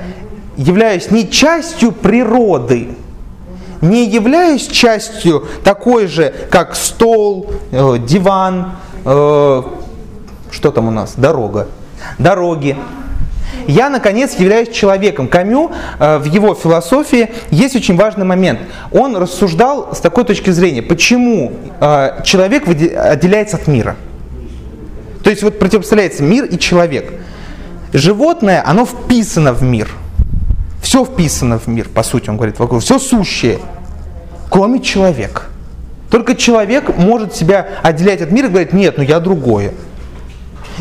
являюсь не частью природы, не являюсь частью такой же, как стол, э, диван, э, что там у нас, дорога, дороги. Я, наконец, являюсь человеком. Камю э, в его философии есть очень важный момент. Он рассуждал с такой точки зрения, почему э, человек отделяется от мира. То есть вот противопоставляется мир и человек. Животное, оно вписано в мир – все вписано в мир, по сути, он говорит. Все сущее, кроме человека. Только человек может себя отделять от мира и говорить, нет, ну я другое.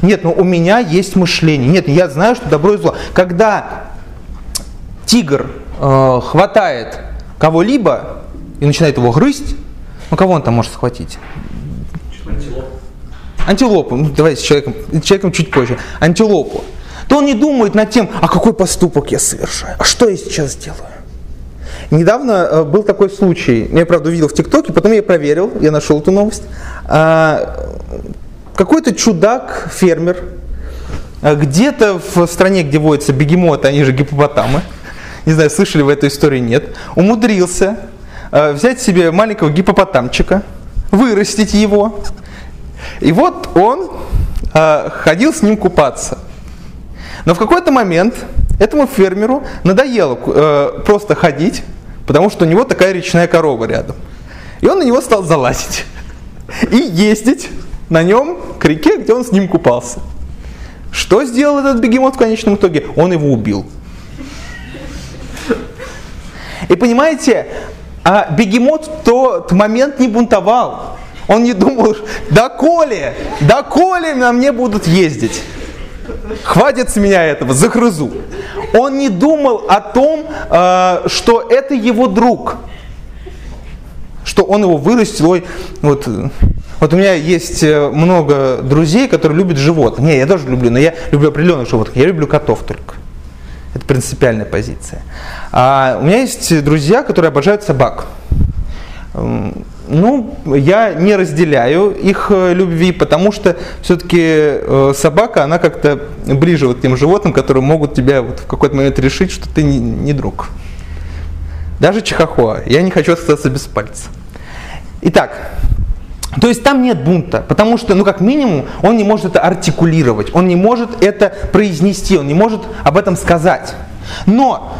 Нет, ну у меня есть мышление. Нет, я знаю, что добро и зло. Когда тигр э, хватает кого-либо и начинает его грызть, ну кого он там может схватить? Антилопу. Антилопу. Ну, давай с человеком, с человеком чуть позже. Антилопу то он не думает над тем, а какой поступок я совершаю, а что я сейчас делаю. Недавно э, был такой случай, я, правда, увидел в ТикТоке, потом я проверил, я нашел эту новость. Какой-то чудак, фермер, э, где-то в стране, где водятся бегемоты, они же гипопотамы, не знаю, слышали вы эту историю, нет, умудрился э, взять себе маленького гипопотамчика, вырастить его, и вот он ходил с ним купаться. Но в какой-то момент этому фермеру надоело э, просто ходить, потому что у него такая речная корова рядом. И он на него стал залазить и ездить на нем к реке, где он с ним купался. Что сделал этот бегемот в конечном итоге? Он его убил. И понимаете, а бегемот в тот момент не бунтовал. Он не думал, да коли, на мне будут ездить. Хватит с меня этого, загрызу. Он не думал о том, э, что это его друг, что он его вырастил. Ой, вот, вот у меня есть э, много друзей, которые любят животных. Не, я тоже люблю, но я люблю определенных животных. Я люблю котов только. Это принципиальная позиция. А у меня есть друзья, которые обожают собак. Ну, я не разделяю их э, любви, потому что все-таки э, собака, она как-то ближе вот к тем животным, которые могут тебя вот в какой-то момент решить, что ты не, не друг. Даже чихахуа. Я не хочу остаться без пальца. Итак, то есть там нет бунта, потому что, ну как минимум, он не может это артикулировать, он не может это произнести, он не может об этом сказать. Но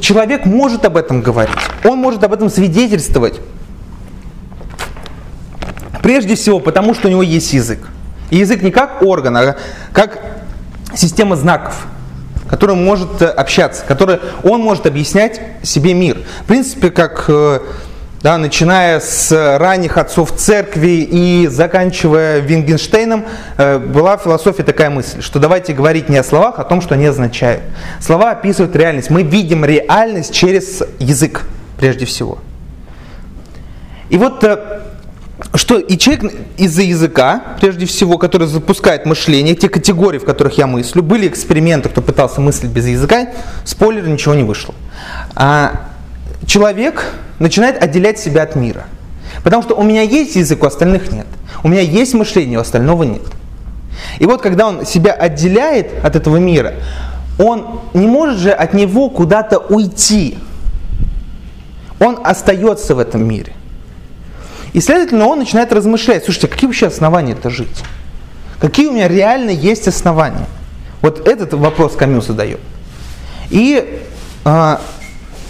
человек может об этом говорить, он может об этом свидетельствовать. Прежде всего, потому что у него есть язык. И язык не как орган, а как система знаков, которая может э, общаться, которая он может объяснять себе мир. В принципе, как э, да, начиная с ранних отцов церкви и заканчивая Вингенштейном, э, была в философии такая мысль, что давайте говорить не о словах, а о том, что они означают. Слова описывают реальность. Мы видим реальность через язык, прежде всего. И вот что и человек из-за языка, прежде всего, который запускает мышление, те категории, в которых я мыслю, были эксперименты, кто пытался мыслить без языка, спойлер, ничего не вышло. А человек начинает отделять себя от мира. Потому что у меня есть язык, у остальных нет. У меня есть мышление, у остального нет. И вот когда он себя отделяет от этого мира, он не может же от него куда-то уйти. Он остается в этом мире. И, следовательно, он начинает размышлять, слушайте, а какие вообще основания это жить? Какие у меня реально есть основания? Вот этот вопрос Камил задает. И а,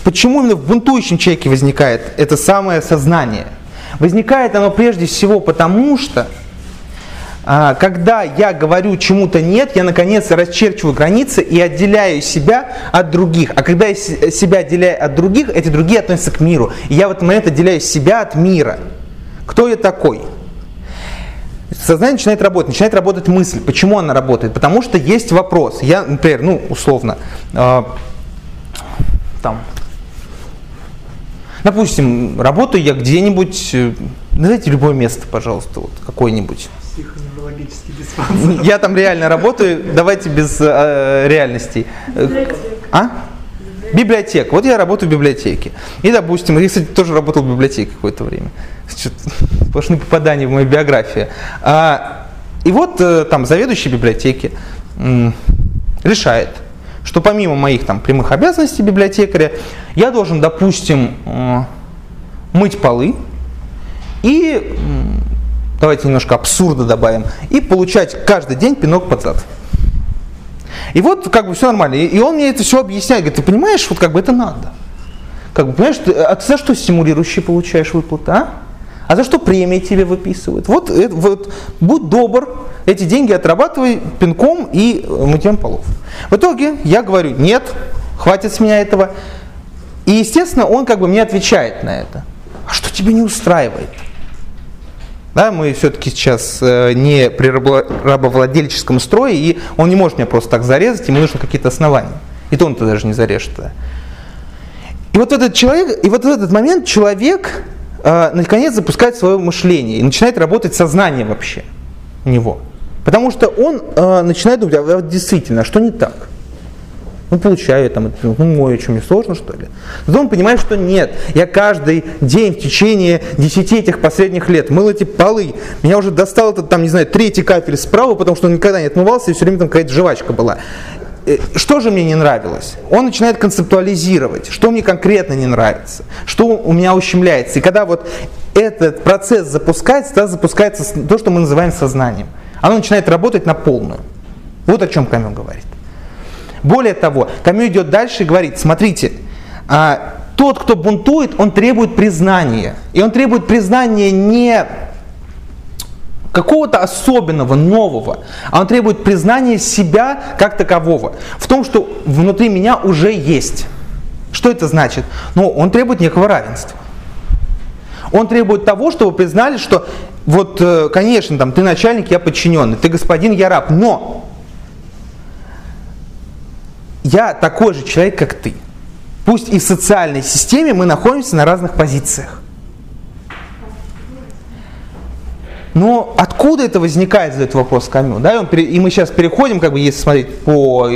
почему именно в бунтующем человеке возникает это самое сознание? Возникает оно прежде всего потому, что а, когда я говорю чему-то нет, я наконец расчерчиваю границы и отделяю себя от других. А когда я себя отделяю от других, эти другие относятся к миру. И я в этот момент отделяю себя от мира. Кто я такой? Сознание начинает работать, начинает работать мысль. Почему она работает? Потому что есть вопрос. Я, например, ну, условно, э, там, допустим, работаю я где-нибудь, э, назовите любое место, пожалуйста, вот какое-нибудь. Психоневрологический диспансер. Я там реально работаю, давайте без э, реальностей. Библиотека. А? Библиотека. Вот я работаю в библиотеке. И, допустим, я, кстати, тоже работал в библиотеке какое-то время. Сплошные попадания в мою биографию. А, и вот э, там заведующий библиотеки решает, что помимо моих там прямых обязанностей библиотекаря, я должен, допустим, э, мыть полы и давайте немножко абсурда добавим, и получать каждый день пинок под зад. И вот как бы все нормально. И он мне это все объясняет. Говорит, ты понимаешь, вот как бы это надо. Как бы, понимаешь, ты, а ты за что стимулирующий получаешь выплаты, а? А за что премии тебе выписывают? Вот, вот будь добр, эти деньги отрабатывай пинком и мытьем полов. В итоге я говорю, нет, хватит с меня этого. И, естественно, он как бы мне отвечает на это. А что тебе не устраивает? Да, мы все-таки сейчас э, не при рабовладельческом строе, и он не может меня просто так зарезать, ему нужны какие-то основания. И то он-то даже не зарежет. И вот этот человек, и вот в этот момент человек э, наконец запускает свое мышление и начинает работать сознание вообще него. Потому что он э, начинает думать, а действительно, а что не так? Ну, получаю я там, ну, мой, что мне сложно, что ли? Но он понимает, что нет. Я каждый день в течение 10 этих последних лет мыл эти полы. Меня уже достал этот, там, не знаю, третий кафель справа, потому что он никогда не отмывался, и все время там какая-то жвачка была. Э, что же мне не нравилось? Он начинает концептуализировать, что мне конкретно не нравится, что у меня ущемляется. И когда вот этот процесс запускается, тогда запускается то, что мы называем сознанием. Оно начинает работать на полную. Вот о чем Камил говорит. Более того, Камю идет дальше и говорит, смотрите, а, тот, кто бунтует, он требует признания. И он требует признания не какого-то особенного, нового, а он требует признания себя как такового, в том, что внутри меня уже есть. Что это значит? Ну, он требует некого равенства. Он требует того, чтобы признали, что вот, э, конечно, там, ты начальник, я подчиненный, ты господин, я раб, но я такой же человек, как ты. Пусть и в социальной системе мы находимся на разных позициях. Но откуда это возникает, задает вопрос Камю. Да? И, мы сейчас переходим, как бы, если смотреть по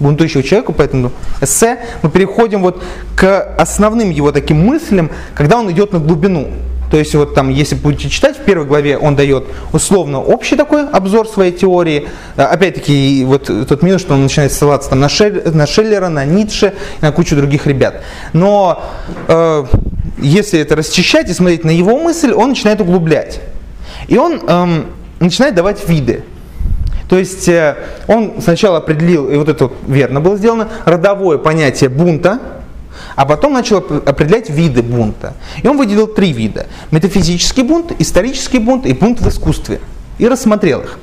бунтующему человеку, по этому эссе, мы переходим вот к основным его таким мыслям, когда он идет на глубину. То есть вот там, если будете читать, в первой главе он дает условно общий такой обзор своей теории. А, опять-таки, вот тот минус, что он начинает ссылаться там, на, Шель, на Шеллера, на Ницше, на кучу других ребят. Но э, если это расчищать и смотреть на его мысль, он начинает углублять. И он э, начинает давать виды. То есть э, он сначала определил, и вот это верно было сделано, родовое понятие бунта, а потом начал определять виды бунта. И он выделил три вида. Метафизический бунт, исторический бунт и бунт в искусстве. И рассмотрел их.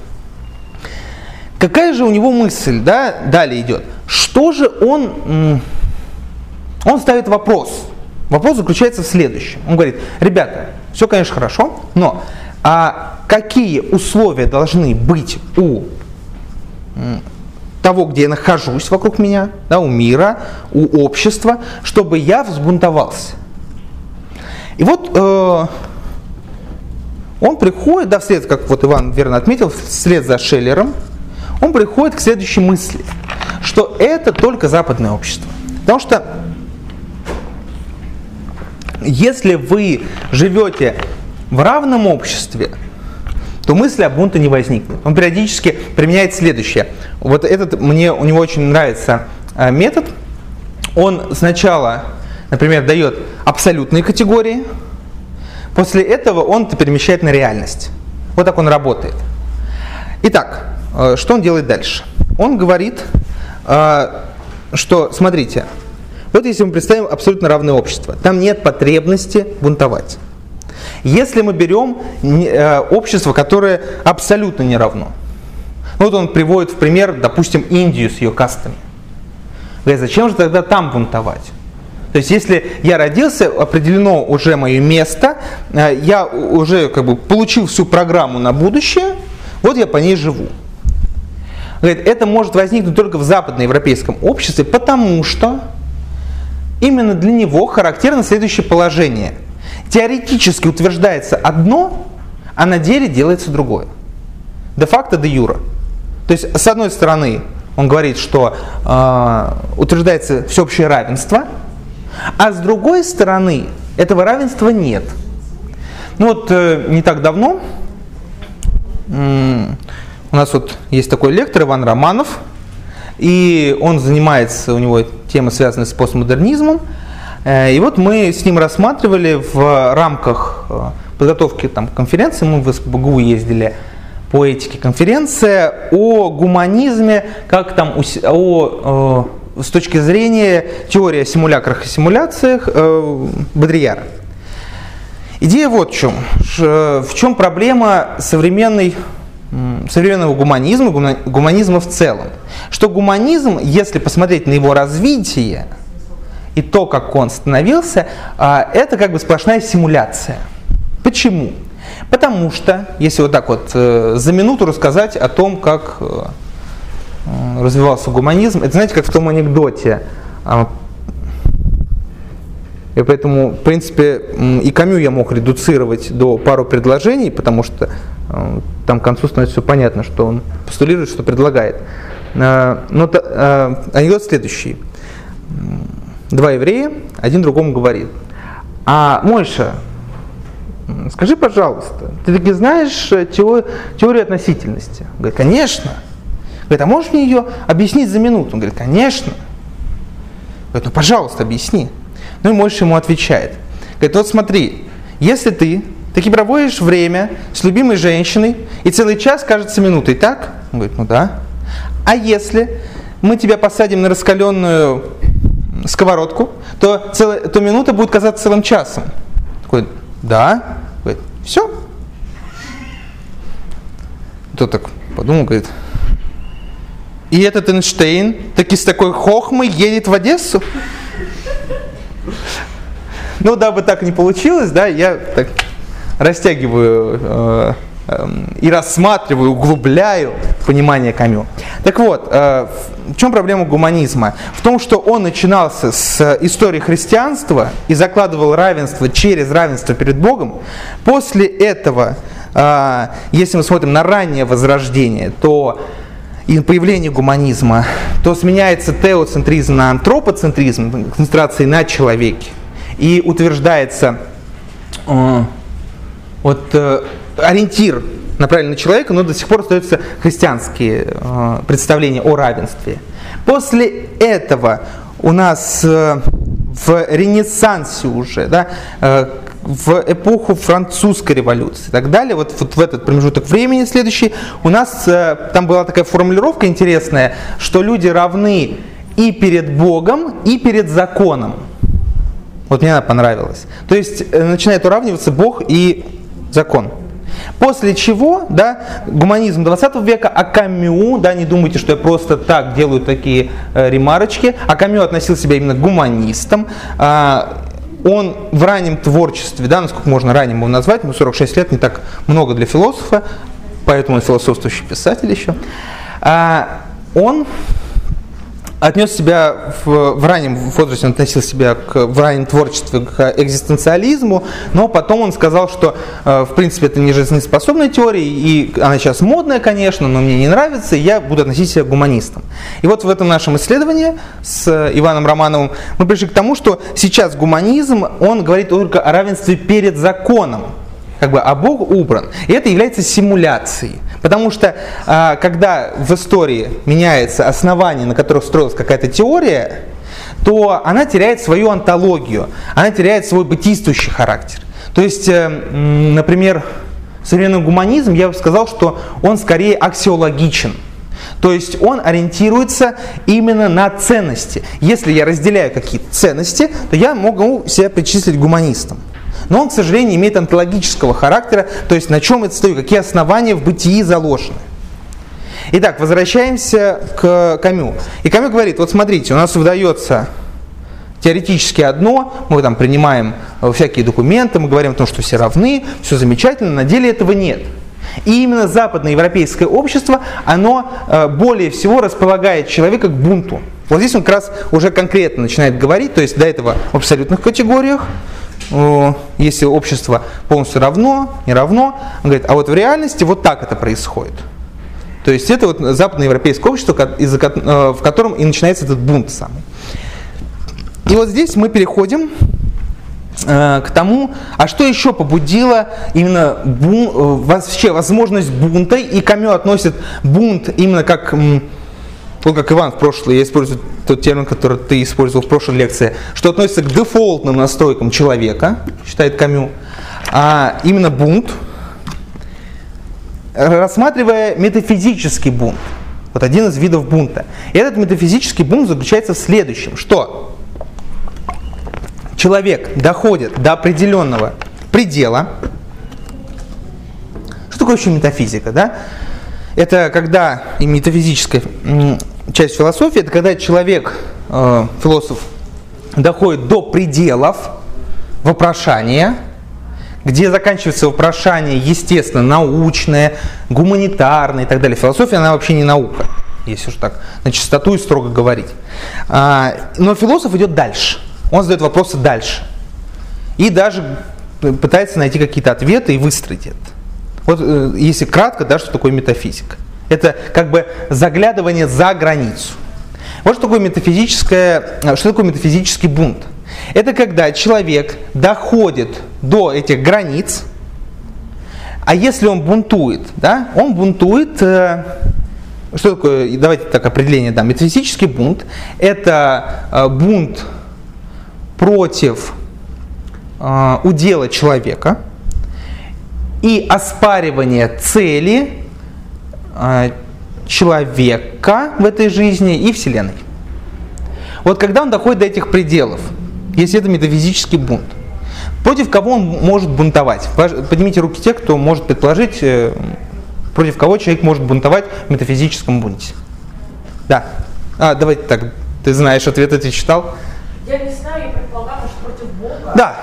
Какая же у него мысль, да, далее идет? Что же он, он ставит вопрос. Вопрос заключается в следующем. Он говорит, ребята, все, конечно, хорошо, но а какие условия должны быть у того, где я нахожусь вокруг меня, да, у мира, у общества, чтобы я взбунтовался. И вот э, он приходит, да, вслед, как вот Иван верно отметил, вслед за Шеллером, он приходит к следующей мысли, что это только западное общество. Потому что если вы живете в равном обществе, то мысли о бунте не возникнет. Он периодически применяет следующее. Вот этот, мне, у него очень нравится э, метод. Он сначала, например, дает абсолютные категории, после этого он это перемещает на реальность. Вот так он работает. Итак, э, что он делает дальше? Он говорит, э, что, смотрите, вот если мы представим абсолютно равное общество, там нет потребности бунтовать. Если мы берем э, общество, которое абсолютно не равно. Вот он приводит в пример, допустим, Индию с ее кастами. Говорит, зачем же тогда там бунтовать? То есть, если я родился, определено уже мое место, э, я уже как бы получил всю программу на будущее, вот я по ней живу. Говорит, это может возникнуть только в западноевропейском обществе, потому что именно для него характерно следующее положение. Теоретически утверждается одно, а на деле делается другое. Де-факто, де юра. То есть, с одной стороны, он говорит, что э, утверждается всеобщее равенство, а с другой стороны, этого равенства нет. Ну вот э, не так давно у нас вот есть такой лектор Иван Романов, и он занимается, у него тема связана с постмодернизмом. Э, и вот мы с ним рассматривали в рамках э, подготовки там, конференции, мы в СПБГУ ездили по этике конференция о гуманизме, как там о, о, о с точки зрения теории о симулякрах и симуляциях э, Бодрияра. Идея вот в чем. В чем проблема современной современного гуманизма, гуманизма в целом. Что гуманизм, если посмотреть на его развитие и то, как он становился, а, это как бы сплошная симуляция. Почему? Потому что, если вот так вот э, за минуту рассказать о том, как э, развивался гуманизм, это знаете, как в том анекдоте а, и поэтому, в принципе, и Камю я мог редуцировать до пару предложений, потому что э, там к концу становится все понятно, что он постулирует, что предлагает. Но анекдот следующий. Два еврея, один другому говорит. А Мойша, скажи, пожалуйста, ты таки знаешь теорию, теорию относительности? Говорит, конечно. Говорит, а можешь мне ее объяснить за минуту? Он говорит, конечно. Говорит, ну пожалуйста, объясни. Ну и Мойша ему отвечает. Говорит, вот смотри, если ты таки проводишь время с любимой женщиной, и целый час кажется минутой, так? Он говорит, ну да. А если мы тебя посадим на раскаленную сковородку, то, целая, то минута будет казаться целым часом. Такой, да. Говорит, все. Тот так подумал, говорит, и этот Эйнштейн таки с такой хохмой едет в Одессу? Ну, дабы так не получилось, да, я так растягиваю э, э, и рассматриваю, углубляю понимание Камю. Так вот, э, в чем проблема гуманизма? В том, что он начинался с истории христианства и закладывал равенство через равенство перед Богом. После этого, э, если мы смотрим на раннее возрождение, то и появление гуманизма, то сменяется теоцентризм на антропоцентризм, концентрации на человеке. И утверждается э, вот, ориентир направлен на человека, но до сих пор остаются христианские э, представления о равенстве. После этого у нас э, в Ренессансе уже, да, э, в эпоху французской революции и так далее, вот, вот в этот промежуток времени следующий, у нас там была такая формулировка интересная, что люди равны и перед Богом, и перед законом. Вот мне она понравилась. То есть начинает уравниваться Бог и закон. После чего, да, гуманизм 20 века, а Камю, да, не думайте, что я просто так делаю такие э, ремарочки, а Камю относил себя именно к гуманистам, а, он в раннем творчестве, да, насколько можно ранним его назвать, ему 46 лет, не так много для философа, поэтому он философствующий писатель еще, а, он отнес себя в, в раннем возрасте, он относил себя к, в раннем творчестве к экзистенциализму, но потом он сказал, что э, в принципе это не жизнеспособная теория, и она сейчас модная, конечно, но мне не нравится, и я буду относить себя к гуманистам. И вот в этом нашем исследовании с Иваном Романовым мы пришли к тому, что сейчас гуманизм, он говорит только о равенстве перед законом, как бы, а Бог убран. И это является симуляцией. Потому что а, когда в истории меняется основание, на которых строилась какая-то теория, то она теряет свою антологию, она теряет свой бытийствующий характер. То есть, э, например, современный гуманизм, я бы сказал, что он скорее аксиологичен. То есть он ориентируется именно на ценности. Если я разделяю какие-то ценности, то я могу себя причислить гуманистам. Но он, к сожалению, имеет онтологического характера, то есть на чем это стоит, какие основания в бытии заложены. Итак, возвращаемся к Камю. И Камю говорит, вот смотрите, у нас выдается теоретически одно, мы там принимаем э, всякие документы, мы говорим о том, что все равны, все замечательно, на деле этого нет. И именно западноевропейское общество, оно э, более всего располагает человека к бунту. Вот здесь он как раз уже конкретно начинает говорить, то есть до этого в абсолютных категориях, если общество полностью равно, не равно, он говорит, а вот в реальности вот так это происходит. То есть это вот западноевропейское общество, э, в котором и начинается этот бунт самый. И вот здесь мы переходим э, к тому, а что еще побудило именно бун, э, вообще возможность бунта, и Камю относит бунт именно как, вот как Иван в прошлый, я использую тот термин, который ты использовал в прошлой лекции, что относится к дефолтным настройкам человека, считает Камю, а именно бунт, рассматривая метафизический бунт. Вот один из видов бунта. И этот метафизический бунт заключается в следующем, что человек доходит до определенного предела. Что такое вообще метафизика? Да? Это когда, и метафизическая часть философии, это когда человек, э, философ, доходит до пределов вопрошания, где заканчивается вопрошание, естественно, научное, гуманитарное и так далее. Философия, она вообще не наука, если уж так на чистоту и строго говорить. А, но философ идет дальше. Он задает вопросы дальше. И даже пытается найти какие-то ответы и выстроить это. Вот э, если кратко, да, что такое метафизика. Это как бы заглядывание за границу. Вот что такое метафизическое, что такое метафизический бунт. Это когда человек доходит до этих границ, а если он бунтует, да, он бунтует, э, что такое, давайте так определение дам, метафизический бунт, это э, бунт против э, удела человека и оспаривание цели э, человека в этой жизни и Вселенной. Вот когда он доходит до этих пределов, если это метафизический бунт, против кого он может бунтовать? Поднимите руки те, кто может предположить, э, против кого человек может бунтовать в метафизическом бунте. Да. А, давайте так. Ты знаешь ответ, ты читал? Я не знаю, я предполагаю, что против Бога. Да,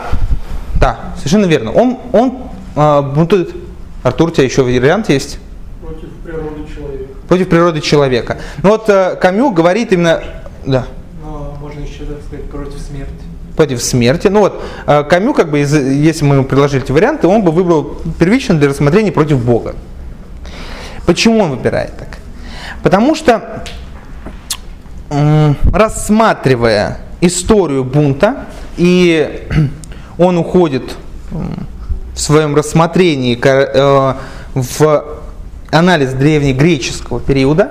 да, совершенно верно. Он, он э, бунтует. Артур, у тебя еще вариант есть? Против природы человека. Против природы человека. Ну вот э, Камю говорит именно... Да. Но можно еще так сказать против смерти. Против смерти. Ну вот, э, Камю, как бы, если мы ему предложили эти варианты, он бы выбрал первично для рассмотрения против Бога. Почему он выбирает так? Потому что, рассматривая историю бунта, и он уходит в своем рассмотрении э, в анализ древнегреческого периода.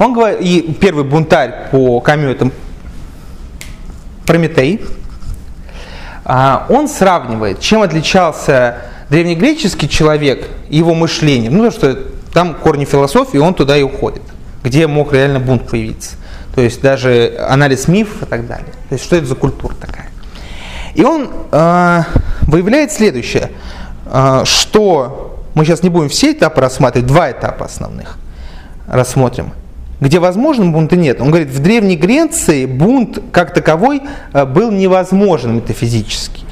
Он говорит, и первый бунтарь по это Прометей. А, он сравнивает, чем отличался древнегреческий человек и его мышлением. Ну, то, что там корни философии, он туда и уходит, где мог реально бунт появиться. То есть даже анализ мифов и так далее. То есть что это за культура такая. И он э, выявляет следующее, э, что мы сейчас не будем все этапы рассматривать, два этапа основных рассмотрим, где возможен бунт и нет. Он говорит, в Древней Греции бунт как таковой э, был невозможен метафизически.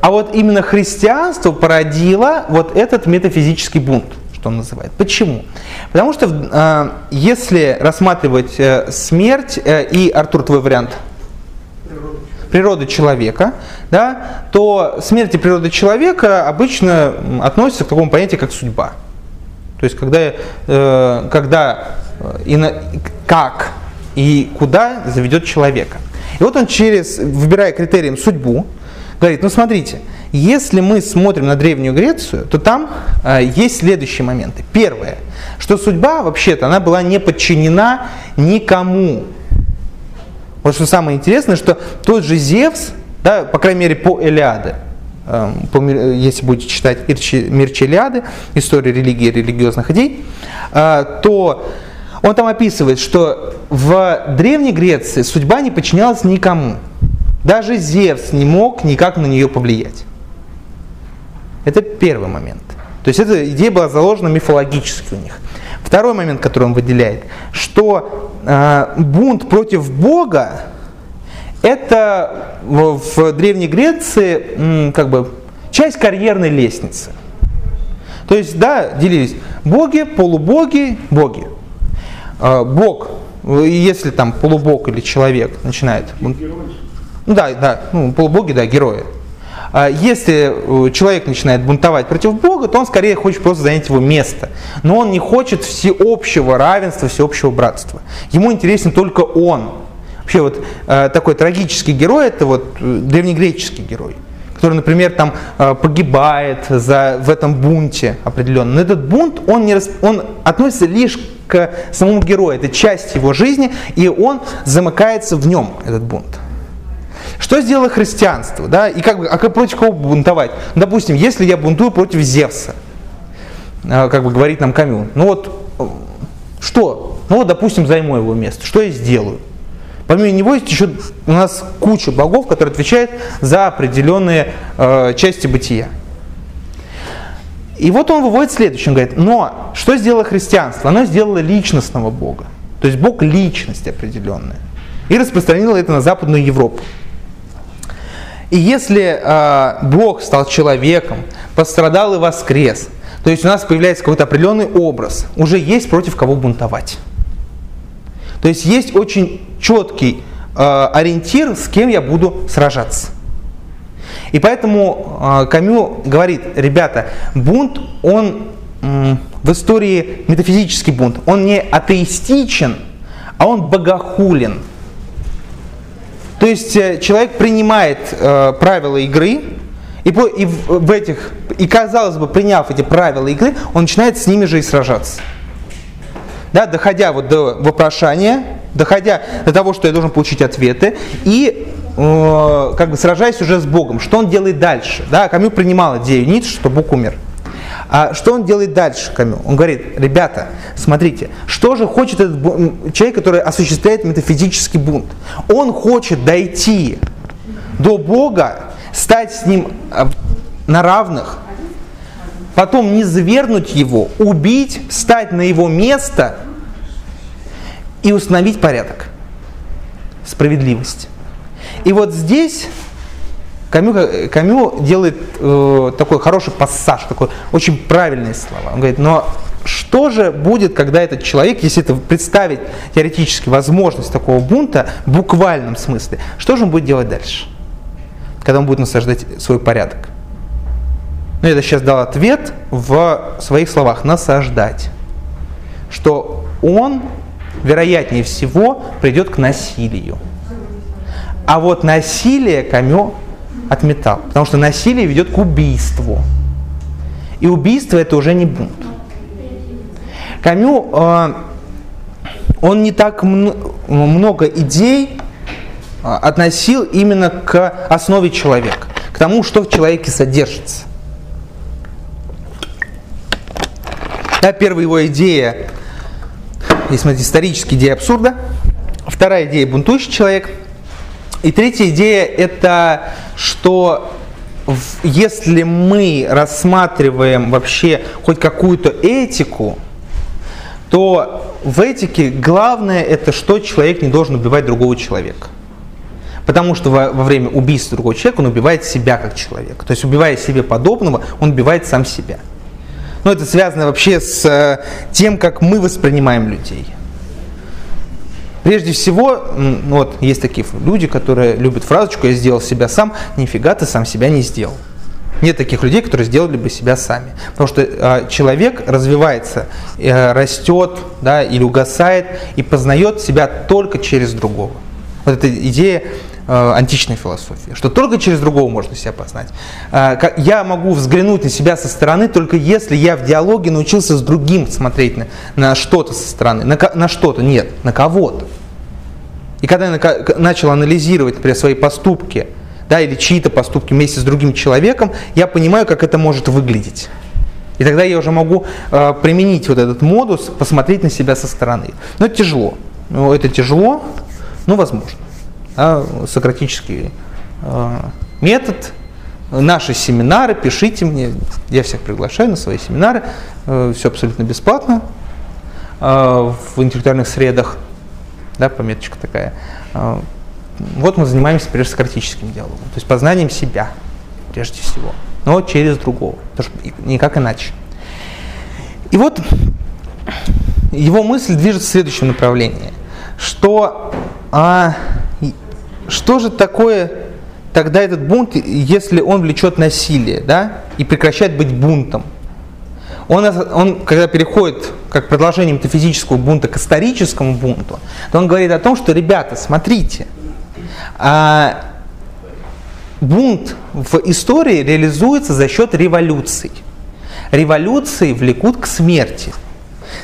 А вот именно христианство породило вот этот метафизический бунт что он называет. Почему? Потому что э, если рассматривать э, смерть э, и, Артур, твой вариант, природы человека, да, то смерть и природа человека обычно относятся к такому понятию, как судьба. То есть, когда, э, когда э, и на, как и куда заведет человека. И вот он через, выбирая критерием судьбу, говорит, ну смотрите, если мы смотрим на Древнюю Грецию, то там э, есть следующие моменты. Первое, что судьба вообще-то, она была не подчинена никому. Вот что самое интересное, что тот же Зевс, да, по крайней мере по Элиаде, э, по, если будете читать Мирчи Илиады, историю религии и религиозных идей, э, то он там описывает, что в Древней Греции судьба не подчинялась никому. Даже Зевс не мог никак на нее повлиять. Это первый момент. То есть эта идея была заложена мифологически у них. Второй момент, который он выделяет, что бунт против Бога это в, Древней Греции как бы часть карьерной лестницы. То есть, да, делились боги, полубоги, боги. Э, Бог, если там полубог или человек начинает... ну да, да, ну, полубоги, да, герои. А Если э, человек начинает бунтовать против Бога, то он скорее хочет просто занять его место. Но он не хочет всеобщего равенства, всеобщего братства. Ему интересен только он. Вообще вот э, такой трагический герой, это вот э, древнегреческий герой, который, например, там погибает за, в этом бунте определенно. Но этот бунт, он, не, он относится лишь к самому герою, это часть его жизни, и он замыкается в нем, этот бунт. Что сделало христианство? Да? И как а как против кого бунтовать? Допустим, если я бунтую против Зевса, э, как бы говорит нам Камю, ну вот э, что? Ну вот, допустим, займу его место. Что я сделаю? Помимо него есть еще у нас куча богов, которые отвечают за определенные э, части бытия. И вот он выводит следующее, он говорит, но что сделало христианство? Оно сделало личностного Бога. То есть Бог личность определенная. И распространило это на Западную Европу. И если э, Бог стал человеком, пострадал и воскрес, то есть у нас появляется какой-то определенный образ, уже есть против кого бунтовать. То есть есть очень четкий э, ориентир, с кем я буду сражаться. И поэтому э, Камю говорит, ребята, бунт, он м, в истории метафизический бунт, он не атеистичен, а он богохулен. То есть э, человек принимает э, правила игры, и, по- и в, этих, и казалось бы, приняв эти правила игры, он начинает с ними же и сражаться. Да, доходя вот до вопрошания, доходя до того, что я должен получить ответы, и э, как бы сражаясь уже с Богом. Что он делает дальше? Да, Камю принимал идею Ницше, что Бог умер. А что он делает дальше, Камю? Он говорит, ребята, смотрите, что же хочет этот человек, который осуществляет метафизический бунт? Он хочет дойти до Бога, стать с ним э, на равных, потом не завернуть его, убить, встать на его место и установить порядок, справедливость. И вот здесь Камю, Камю делает э, такой хороший пассаж, такой очень правильные слова. Он говорит, но что же будет, когда этот человек, если это представить теоретически возможность такого бунта в буквальном смысле, что же он будет делать дальше, когда он будет насаждать свой порядок? Ну, я сейчас дал ответ в своих словах «насаждать», что он, вероятнее всего, придет к насилию. А вот насилие Камё отметал, потому что насилие ведет к убийству. И убийство это уже не бунт. Камю, э, он не так мн- много идей э, относил именно к основе человека, к тому, что в человеке содержится. Да, первая его идея, если смотреть исторически, идея абсурда. Вторая идея – бунтующий человек. И третья идея – это что если мы рассматриваем вообще хоть какую-то этику, то в этике главное это что человек не должен убивать другого человека. Потому что во, во время убийства другого человека он убивает себя как человека. То есть убивая себе подобного, он убивает сам себя. Но это связано вообще с э, тем, как мы воспринимаем людей. Прежде всего, вот есть такие люди, которые любят фразочку «я сделал себя сам», нифига ты сам себя не сделал. Нет таких людей, которые сделали бы себя сами. Потому что э, человек развивается, э, растет да, или угасает и познает себя только через другого. Вот эта идея античной философии, что только через другого можно себя познать. Э, я могу взглянуть на себя со стороны, только если я в диалоге научился с другим смотреть на, на что-то со стороны. На, на что-то, нет, на кого-то. И когда я начал анализировать, например, свои поступки, да, или чьи-то поступки вместе с другим человеком, я понимаю, как это может выглядеть. И тогда я уже могу э, применить вот этот модус, посмотреть на себя со стороны. Но это тяжело. Ну, это тяжело, но возможно. Да, сократический э, метод наши семинары, пишите мне, я всех приглашаю на свои семинары, э, все абсолютно бесплатно э, в интеллектуальных средах, да, пометочка такая. Э, вот мы занимаемся прежде диалогом, то есть познанием себя прежде всего, но через другого, потому что никак иначе. И вот его мысль движется в следующем направлении, что а, что же такое тогда этот бунт, если он влечет насилие, да, и прекращает быть бунтом? Он, он, когда переходит как продолжение метафизического бунта к историческому бунту, то он говорит о том, что, ребята, смотрите, а, бунт в истории реализуется за счет революций. Революции влекут к смерти.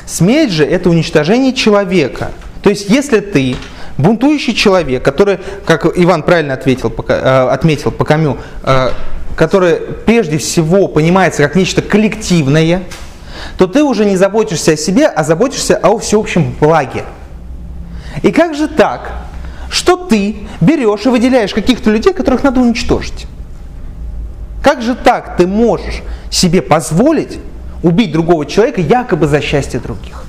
Смерть же это уничтожение человека. То есть, если ты бунтующий человек, который, как Иван правильно ответил, э, отметил по Камю, э, который прежде всего понимается как нечто коллективное, то ты уже не заботишься о себе, а заботишься о всеобщем благе. И как же так, что ты берешь и выделяешь каких-то людей, которых надо уничтожить? Как же так ты можешь себе позволить убить другого человека якобы за счастье других?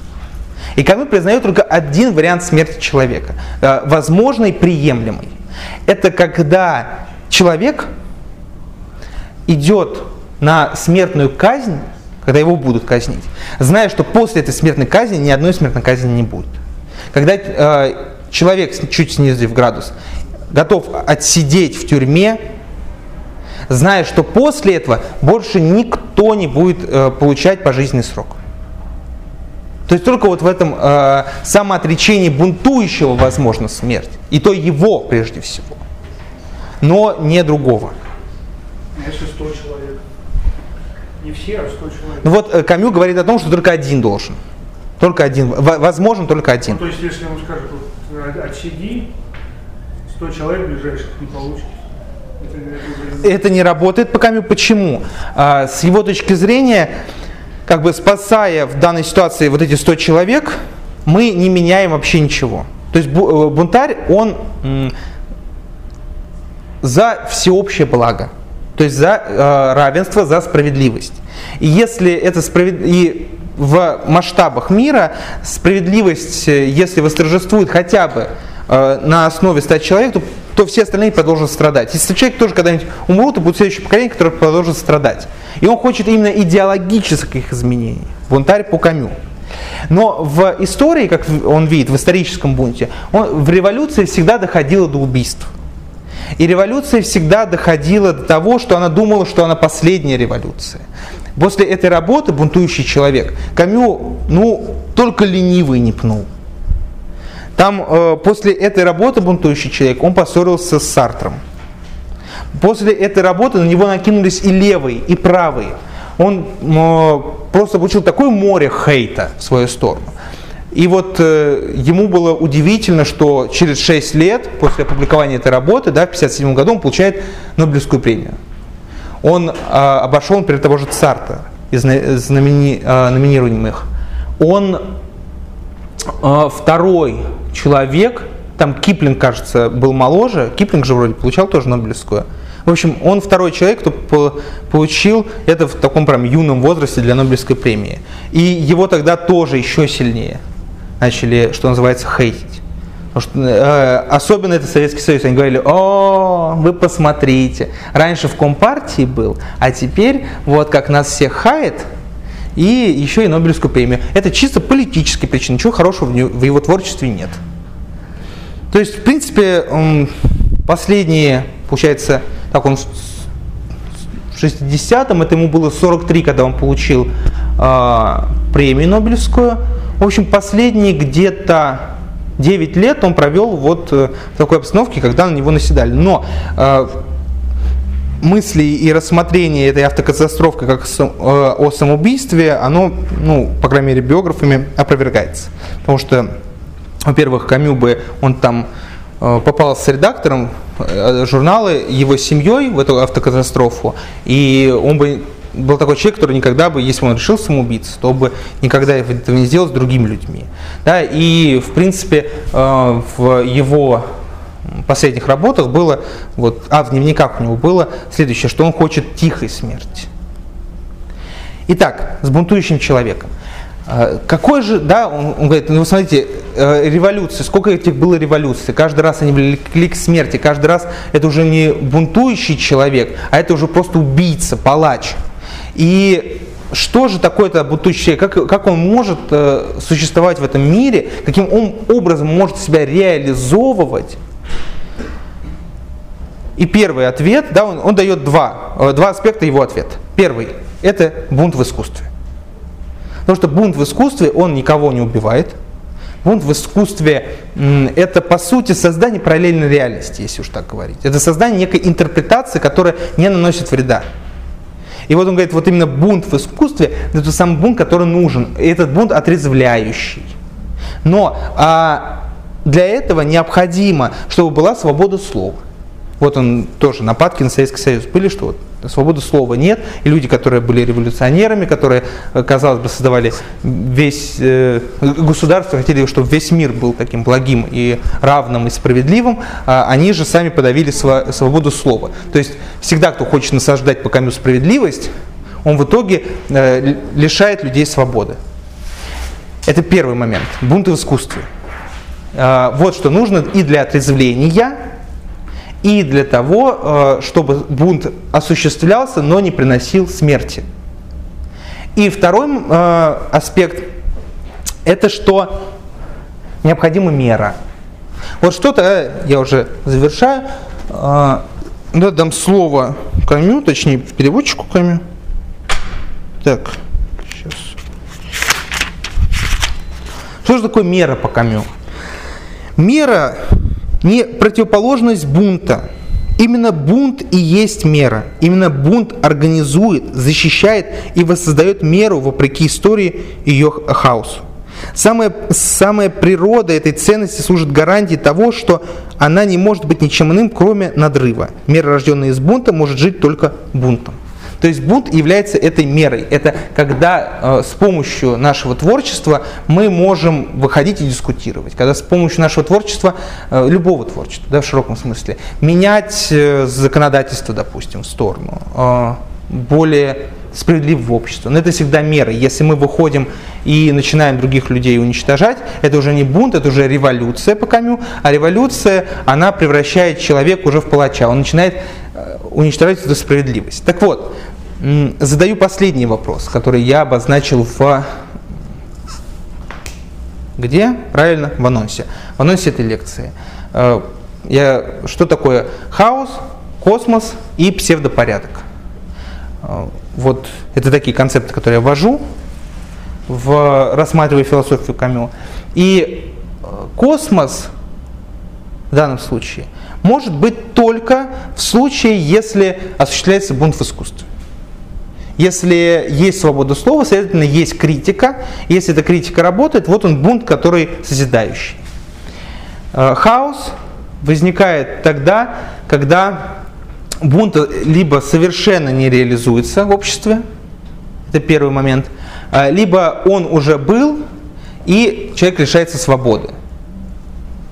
И Камю признает только один вариант смерти человека, э, возможный, приемлемый. Это когда человек идет на смертную казнь, когда его будут казнить, зная, что после этой смертной казни ни одной смертной казни не будет. Когда э, человек, чуть снизив градус, готов отсидеть в тюрьме, зная, что после этого больше никто не будет э, получать пожизненный срок. То есть только вот в этом э, самоотречении бунтующего возможна смерть. И то его прежде всего. Но не другого. Если 100 человек. Не все, а 100 человек. Ну вот э, Камю говорит о том, что только один должен. Только один. Возможен только один. Ну, то есть если ему скажут, вот, отсиди, 100 человек ближайших не получится. Это не работает по Камю. Почему? А, с его точки зрения, как бы спасая в данной ситуации вот эти 100 человек, мы не меняем вообще ничего. То есть э, бунтарь, он за всеобщее благо, то есть за э, равенство, за справедливость. И если это справед... и в масштабах мира справедливость, э, если восторжествует хотя бы на основе 100 человек, то, то все остальные продолжат страдать. Если человек тоже когда-нибудь умрут, то будет следующее поколение, которое продолжит страдать. И он хочет именно идеологических изменений. Бунтарь по камю. Но в истории, как он видит, в историческом бунте, он, в революции всегда доходило до убийств. И революция всегда доходила до того, что она думала, что она последняя революция. После этой работы бунтующий человек, Камю, ну, только ленивый не пнул. Там э, после этой работы бунтующий человек, он поссорился с Сартром. После этой работы на него накинулись и левые, и правые. Он просто получил такое море хейта в свою сторону. И вот э, ему было удивительно, что через 6 лет после опубликования этой работы, да, в 1957 году, он получает Нобелевскую премию. Он э, обошел, например, того же Царта из знамени, э, номинируемых. Он э, второй человек, там Киплинг, кажется, был моложе, Киплинг же вроде получал тоже Нобелевскую, в общем, он второй человек, кто получил это в таком прям юном возрасте для Нобелевской премии. И его тогда тоже еще сильнее начали, что называется, хейтить. Потому что, э, особенно это Советский Союз. Они говорили, о, вы посмотрите, раньше в Компартии был, а теперь вот как нас всех хает, и еще и Нобелевскую премию. Это чисто политические причины, ничего хорошего в, в его творчестве нет. То есть, в принципе, последние, получается, так он в 60-м, это ему было 43, когда он получил э, премию Нобелевскую. В общем, последние где-то 9 лет он провел вот э, в такой обстановке, когда на него наседали. Но э, мысли и рассмотрение этой автокатастрофы как э, о самоубийстве, оно, ну, по крайней мере, биографами опровергается. Потому что, во-первых, Камю бы, он там попал с редактором Э, журналы его семьей в эту автокатастрофу, и он бы был такой человек, который никогда бы, если бы он решил самоубийца, то бы никогда этого не сделал с другими людьми. Да, и, в принципе, э, в его последних работах было, вот, а в дневниках у него было следующее, что он хочет тихой смерти. Итак, с бунтующим человеком. А, Какой же, да, он, он говорит, ну смотрите, э, революции, сколько этих было революций, каждый раз они влекли к смерти, каждый раз это уже не бунтующий человек, а это уже просто убийца, палач. И что же такое-то человек, как, как он может э, существовать в этом мире, каким он образом может себя реализовывать? И первый ответ, да, он, он дает два, э, два аспекта его ответа. Первый – это бунт в искусстве. Потому что бунт в искусстве, он никого не убивает. Бунт в искусстве это, по сути, создание параллельной реальности, если уж так говорить. Это создание некой интерпретации, которая не наносит вреда. И вот он говорит, вот именно бунт в искусстве – это тот самый бунт, который нужен. И этот бунт отрезвляющий. Но а, для этого необходимо, чтобы была свобода слова. Вот он тоже, нападки на Советский Союз были, что вот свободы слова нет, и люди, которые были революционерами, которые, э, казалось бы, создавали весь э, государство, хотели, чтобы весь мир был таким благим и равным и справедливым, а они же сами подавили сва- свободу слова. То есть всегда, кто хочет насаждать по камню справедливость, он в итоге э, лишает людей свободы. Это первый момент. Бунты в искусстве. А, Вот что нужно и для отрезвления, и для того, э, чтобы бунт осуществлялся, но не приносил смерти. И второй э, аспект – это что необходима мера. Вот что-то, э, я уже завершаю, да, дам слово Камю, точнее переводчику Камю. Так, сейчас. Что же такое мера по Камю? Мера не противоположность бунта. Именно бунт и есть мера. Именно бунт организует, защищает и воссоздает меру вопреки истории ее хаосу. Самая, самая природа этой ценности служит гарантией того, что она не может быть ничем иным, кроме надрыва. Мера, рожденная из бунта, может жить только бунтом. То есть бунт является этой мерой. Это когда э, с помощью нашего творчества мы можем выходить и дискутировать. Когда с помощью нашего творчества, э, любого творчества, да, в широком смысле, менять э, законодательство, допустим, в сторону э, более справедливого общества. Но это всегда мера. Если мы выходим и начинаем других людей уничтожать, это уже не бунт, это уже революция по Камю, а революция, она превращает человека уже в палача. Он начинает э, уничтожать эту справедливость. Так вот, задаю последний вопрос, который я обозначил в где? Правильно, в анонсе. В анонсе этой лекции. Э, Я, что такое хаос, космос и псевдопорядок? Э, Вот это такие концепты, которые я ввожу, в, рассматривая философию Камю. И э, космос в данном случае может быть только в случае, если осуществляется бунт в искусстве. Если есть свобода слова, следовательно, есть критика. Если эта критика работает, вот он бунт, который созидающий. Э, Хаос возникает тогда, когда бунт либо совершенно не реализуется в обществе, это первый момент, а, либо он уже был, и человек лишается свободы.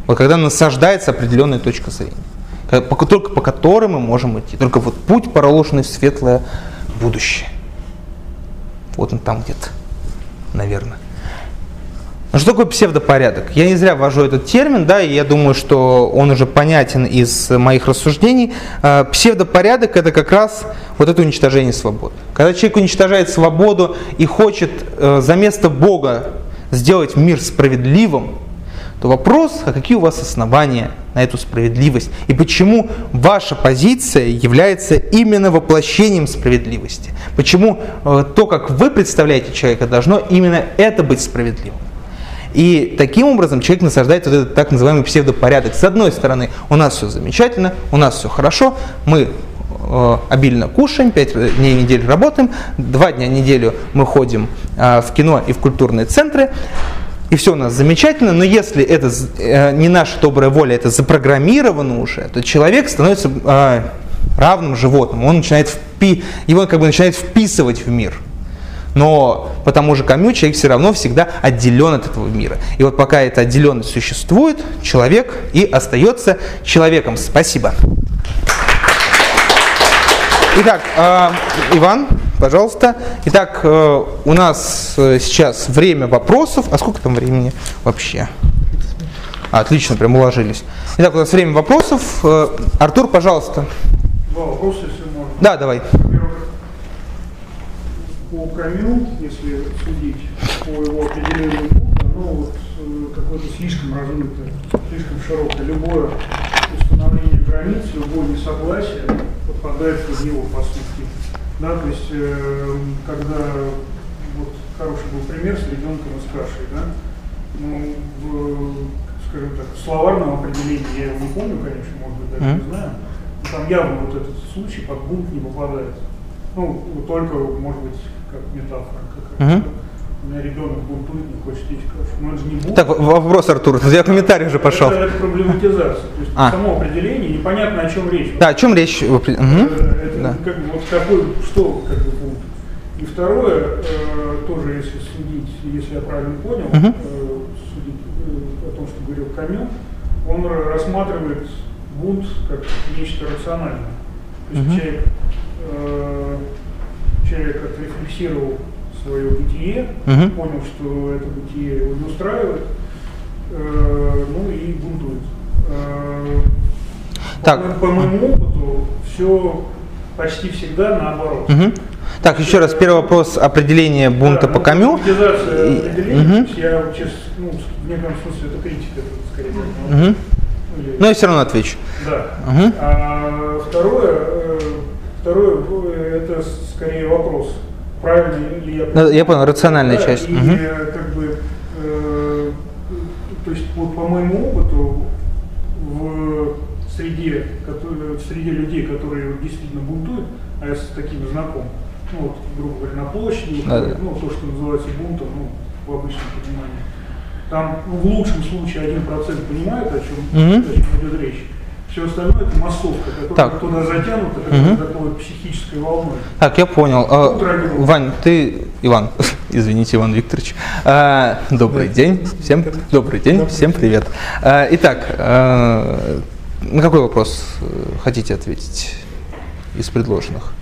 Вот когда насаждается определенная точка зрения, только по которой мы можем идти. Только вот путь, проложенный в светлое будущее. Вот он там где-то, наверное. Ну, что такое псевдопорядок? Я не зря ввожу этот термин, да, и я думаю, что он уже понятен из моих рассуждений. А, Псевдопорядок – это как раз вот это уничтожение свободы. Когда человек уничтожает свободу и хочет э, за место Бога сделать мир справедливым, то вопрос, а какие у вас основания на эту справедливость? И почему ваша позиция является именно воплощением справедливости? Почему э, то, как вы представляете человека, должно именно это быть справедливым? И таким образом человек насаждает вот этот так называемый псевдопорядок. С одной стороны, у нас все замечательно, у нас все хорошо, мы э, обильно кушаем, 5 дней в неделю работаем, 2 дня в неделю мы ходим э, в кино и в культурные центры, и все у нас замечательно, но если это э, не наша добрая воля, это запрограммировано уже, то человек становится э, равным животным, он начинает впи, его как бы начинает вписывать в мир. Но по тому же Камю человек все равно всегда отделен от этого мира. И вот пока эта отделенность существует, человек и остается человеком. Спасибо. Итак, э, Иван, пожалуйста. Итак, э, у нас э, сейчас время вопросов. А сколько там времени вообще? Отлично, прям уложились. Итак, у нас время вопросов. Э, Артур, пожалуйста. Два вопроса, если можно. Да, давай. Во-первых, по Камю, если судить по его определению оно вот э, какое-то слишком размытое, слишком широкое. Любое установление границ, любое несогласие попадает под него, по сути. Да, то есть, э, когда вот хороший был пример с ребенком и с кашей, да, ну, в, скажем так, в словарном определении, я его не помню, конечно, может быть, даже не знаю, но там явно вот этот случай под бунт не попадает. Ну, вот только, может быть, как метафора какая-то. У меня ребенок бунтует, не хочет есть кашу. Но это же не бунт. Так, вопрос, Артур. Я комментарий уже пошел. Это, это проблематизация. То есть А. само определение, непонятно о чем речь. Да, о чем речь? Э, Это Да. как бы вот какой, что как бы пункт. И второе, э, тоже если судить, если я правильно понял, э, судить э, о том, что говорил Камю, он рассматривает бунт как нечто рациональное. То есть Мгм. человек, э, человек отрефлексировал свое бытие, Мгм. понял, что это бытие его не устраивает, э, ну и бунтует. Э, Так. По, по моему опыту все почти всегда наоборот. Мгм. Так, еще раз, первый вопрос определения бунта Да, по ну, Камю. политизация И- определения, есть я честно, ну, в неком смысле это критика, скорее. Мгм. или- Но я все равно отвечу. Да. Мгм. А второе, э, второе, э, это скорее вопрос, правильно ли я Ну, я понял, рациональная Да, часть. И э, как бы, э, то есть вот по моему опыту в среде, которые, в среде людей, которые действительно бунтуют, а я с такими знаком, ну вот, грубо говоря, на площади, Да, да. ну то, что называется бунтом, ну, в обычном понимании. Там ну, в лучшем случае 1% понимает, о чем, Мгм. о чем идет речь. Все остальное это массовка, которая Так. туда затянута как такой психической волной. Так, я понял. А. Вань, ты, Иван, извините, Иван Викторович. А, добрый день, всем добрый день, всем привет. А, итак, а, на какой вопрос э, хотите ответить из предложенных?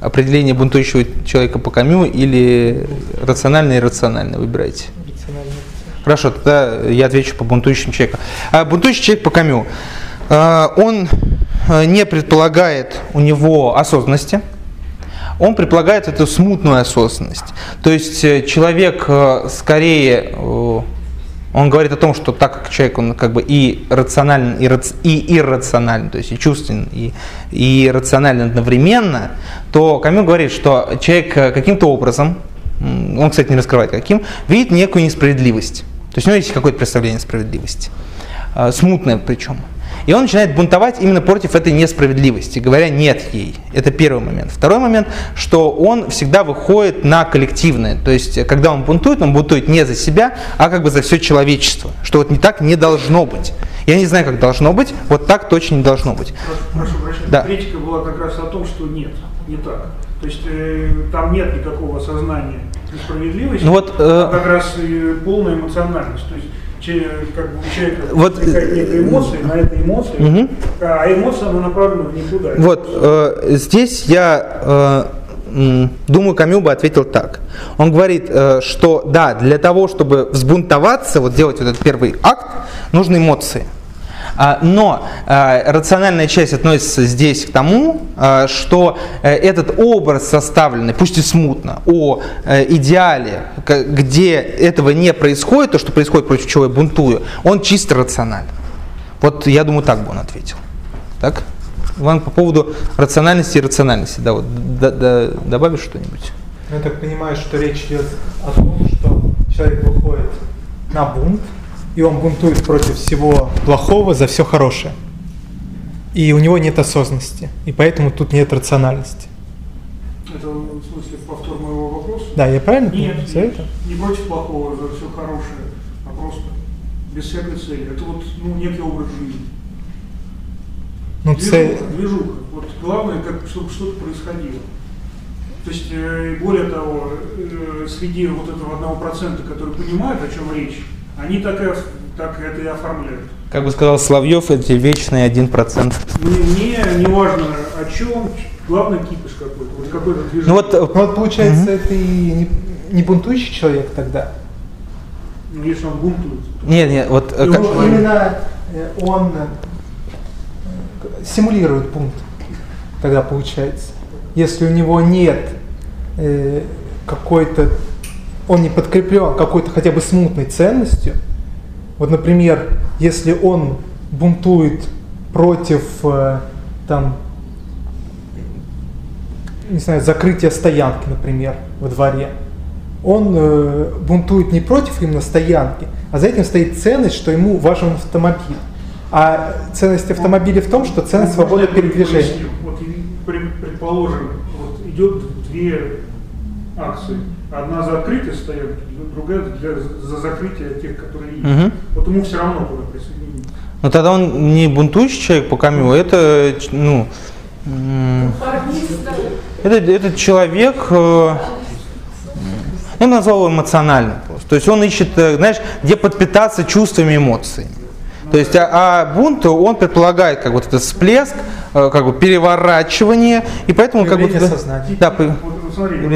Определение бунтующего человека по Камю или рациональное и иррациональное? Выбирайте. Хорошо, тогда я отвечу по бунтующим человеку. А, бунтующий человек по Камю. А, он а, не предполагает у него осознанности, он предполагает эту смутную осознанность. То есть э, человек э, скорее, э, он говорит о том, что так как человек, он как бы и рационален, и, раци- и иррационален, то есть и чувственен, и, и рационален одновременно, то Камил говорит, что человек каким-то образом, он, кстати, не раскрывает каким, видит некую несправедливость. То есть у него есть какое-то представление о справедливости, смутное причем. И он начинает бунтовать именно против этой несправедливости, говоря нет ей. Это первый момент. Второй момент, что он всегда выходит на коллективное. То есть, когда он бунтует, он бунтует не за себя, а как бы за все человечество. Что вот не так не должно быть. Я не знаю, как должно быть, вот так точно не должно быть. Прошу, прошу прощения, Да. критика была как раз о том, что нет, не так. То есть э, там нет никакого осознания несправедливости, Ну вот, э, а как раз и полная эмоциональность. То есть как бы человека Вот, некая эмоция, на этой эмоции, Мгм. а эмоция она направлена в никуда. Вот э, здесь я э, думаю, Камю бы ответил так. Он говорит, э, что да, для того, чтобы взбунтоваться, вот делать вот этот первый акт, нужны эмоции. А, Но э, рациональная часть относится здесь к тому, э, что э, этот образ составленный, пусть и смутно, о э, идеале, где этого не происходит, то, что происходит, против чего я бунтую, он чисто рационален. Вот я думаю, так бы он ответил. Так? Иван, по поводу рациональности и рациональности, да, вот д- д- добавишь что-нибудь? Я так понимаю, что речь идет о том, что человек выходит на бунт, и он бунтует против всего плохого за все хорошее. И у него нет осознанности, и поэтому тут нет рациональности. Это в смысле повтор моего вопроса? Да, я правильно Нет, понимаю? Это? не против плохого, за все хорошее, а просто без всякой цели. Это вот ну, некий образ жизни. Ну, цель, Движуха, движуха. Вот главное, как, чтобы что-то происходило. То есть, э, более того, э, среди вот этого одного процента, который понимает, о чем речь, они так, и, так это и оформляют. Как бы сказал Соловьев, эти вечные 1%. Мне, мне не важно о чем, главное кипиш какой-то, вот какой-то движение. Ну вот, э, Ну вот получается, это и не, не бунтующий человек тогда. Ну, если он бунтует. нет, нет, вот э, Ну, как- именно э, он э, симулирует бунт, тогда получается. Если у него нет э, какой-то, он не подкреплен какой-то хотя бы смутной ценностью, вот, например, если он бунтует против э, там, не знаю, закрытия стоянки, например, во дворе, он э, бунтует не против именно стоянки, а за этим стоит ценность, что ему важен автомобиль. А ценность автомобиля в том, что ценность свободы Можно я передвижения. Вот предположим, вот идет две акции. Одна за открытие стоянки, другая для, за закрытие тех, которые есть. Мгм. Вот ему все равно куда присоединиться. ну тогда он не бунтующий человек по Камю, это, ну, это, этот человек, э, я назвал его эмоциональным просто. То есть он ищет, э, знаешь, где подпитаться чувствами и эмоциями. То есть, а, а бунт, он предполагает как вот этот всплеск, э, как бы переворачивание, и поэтому как бы... Да, по- Вот, смотри,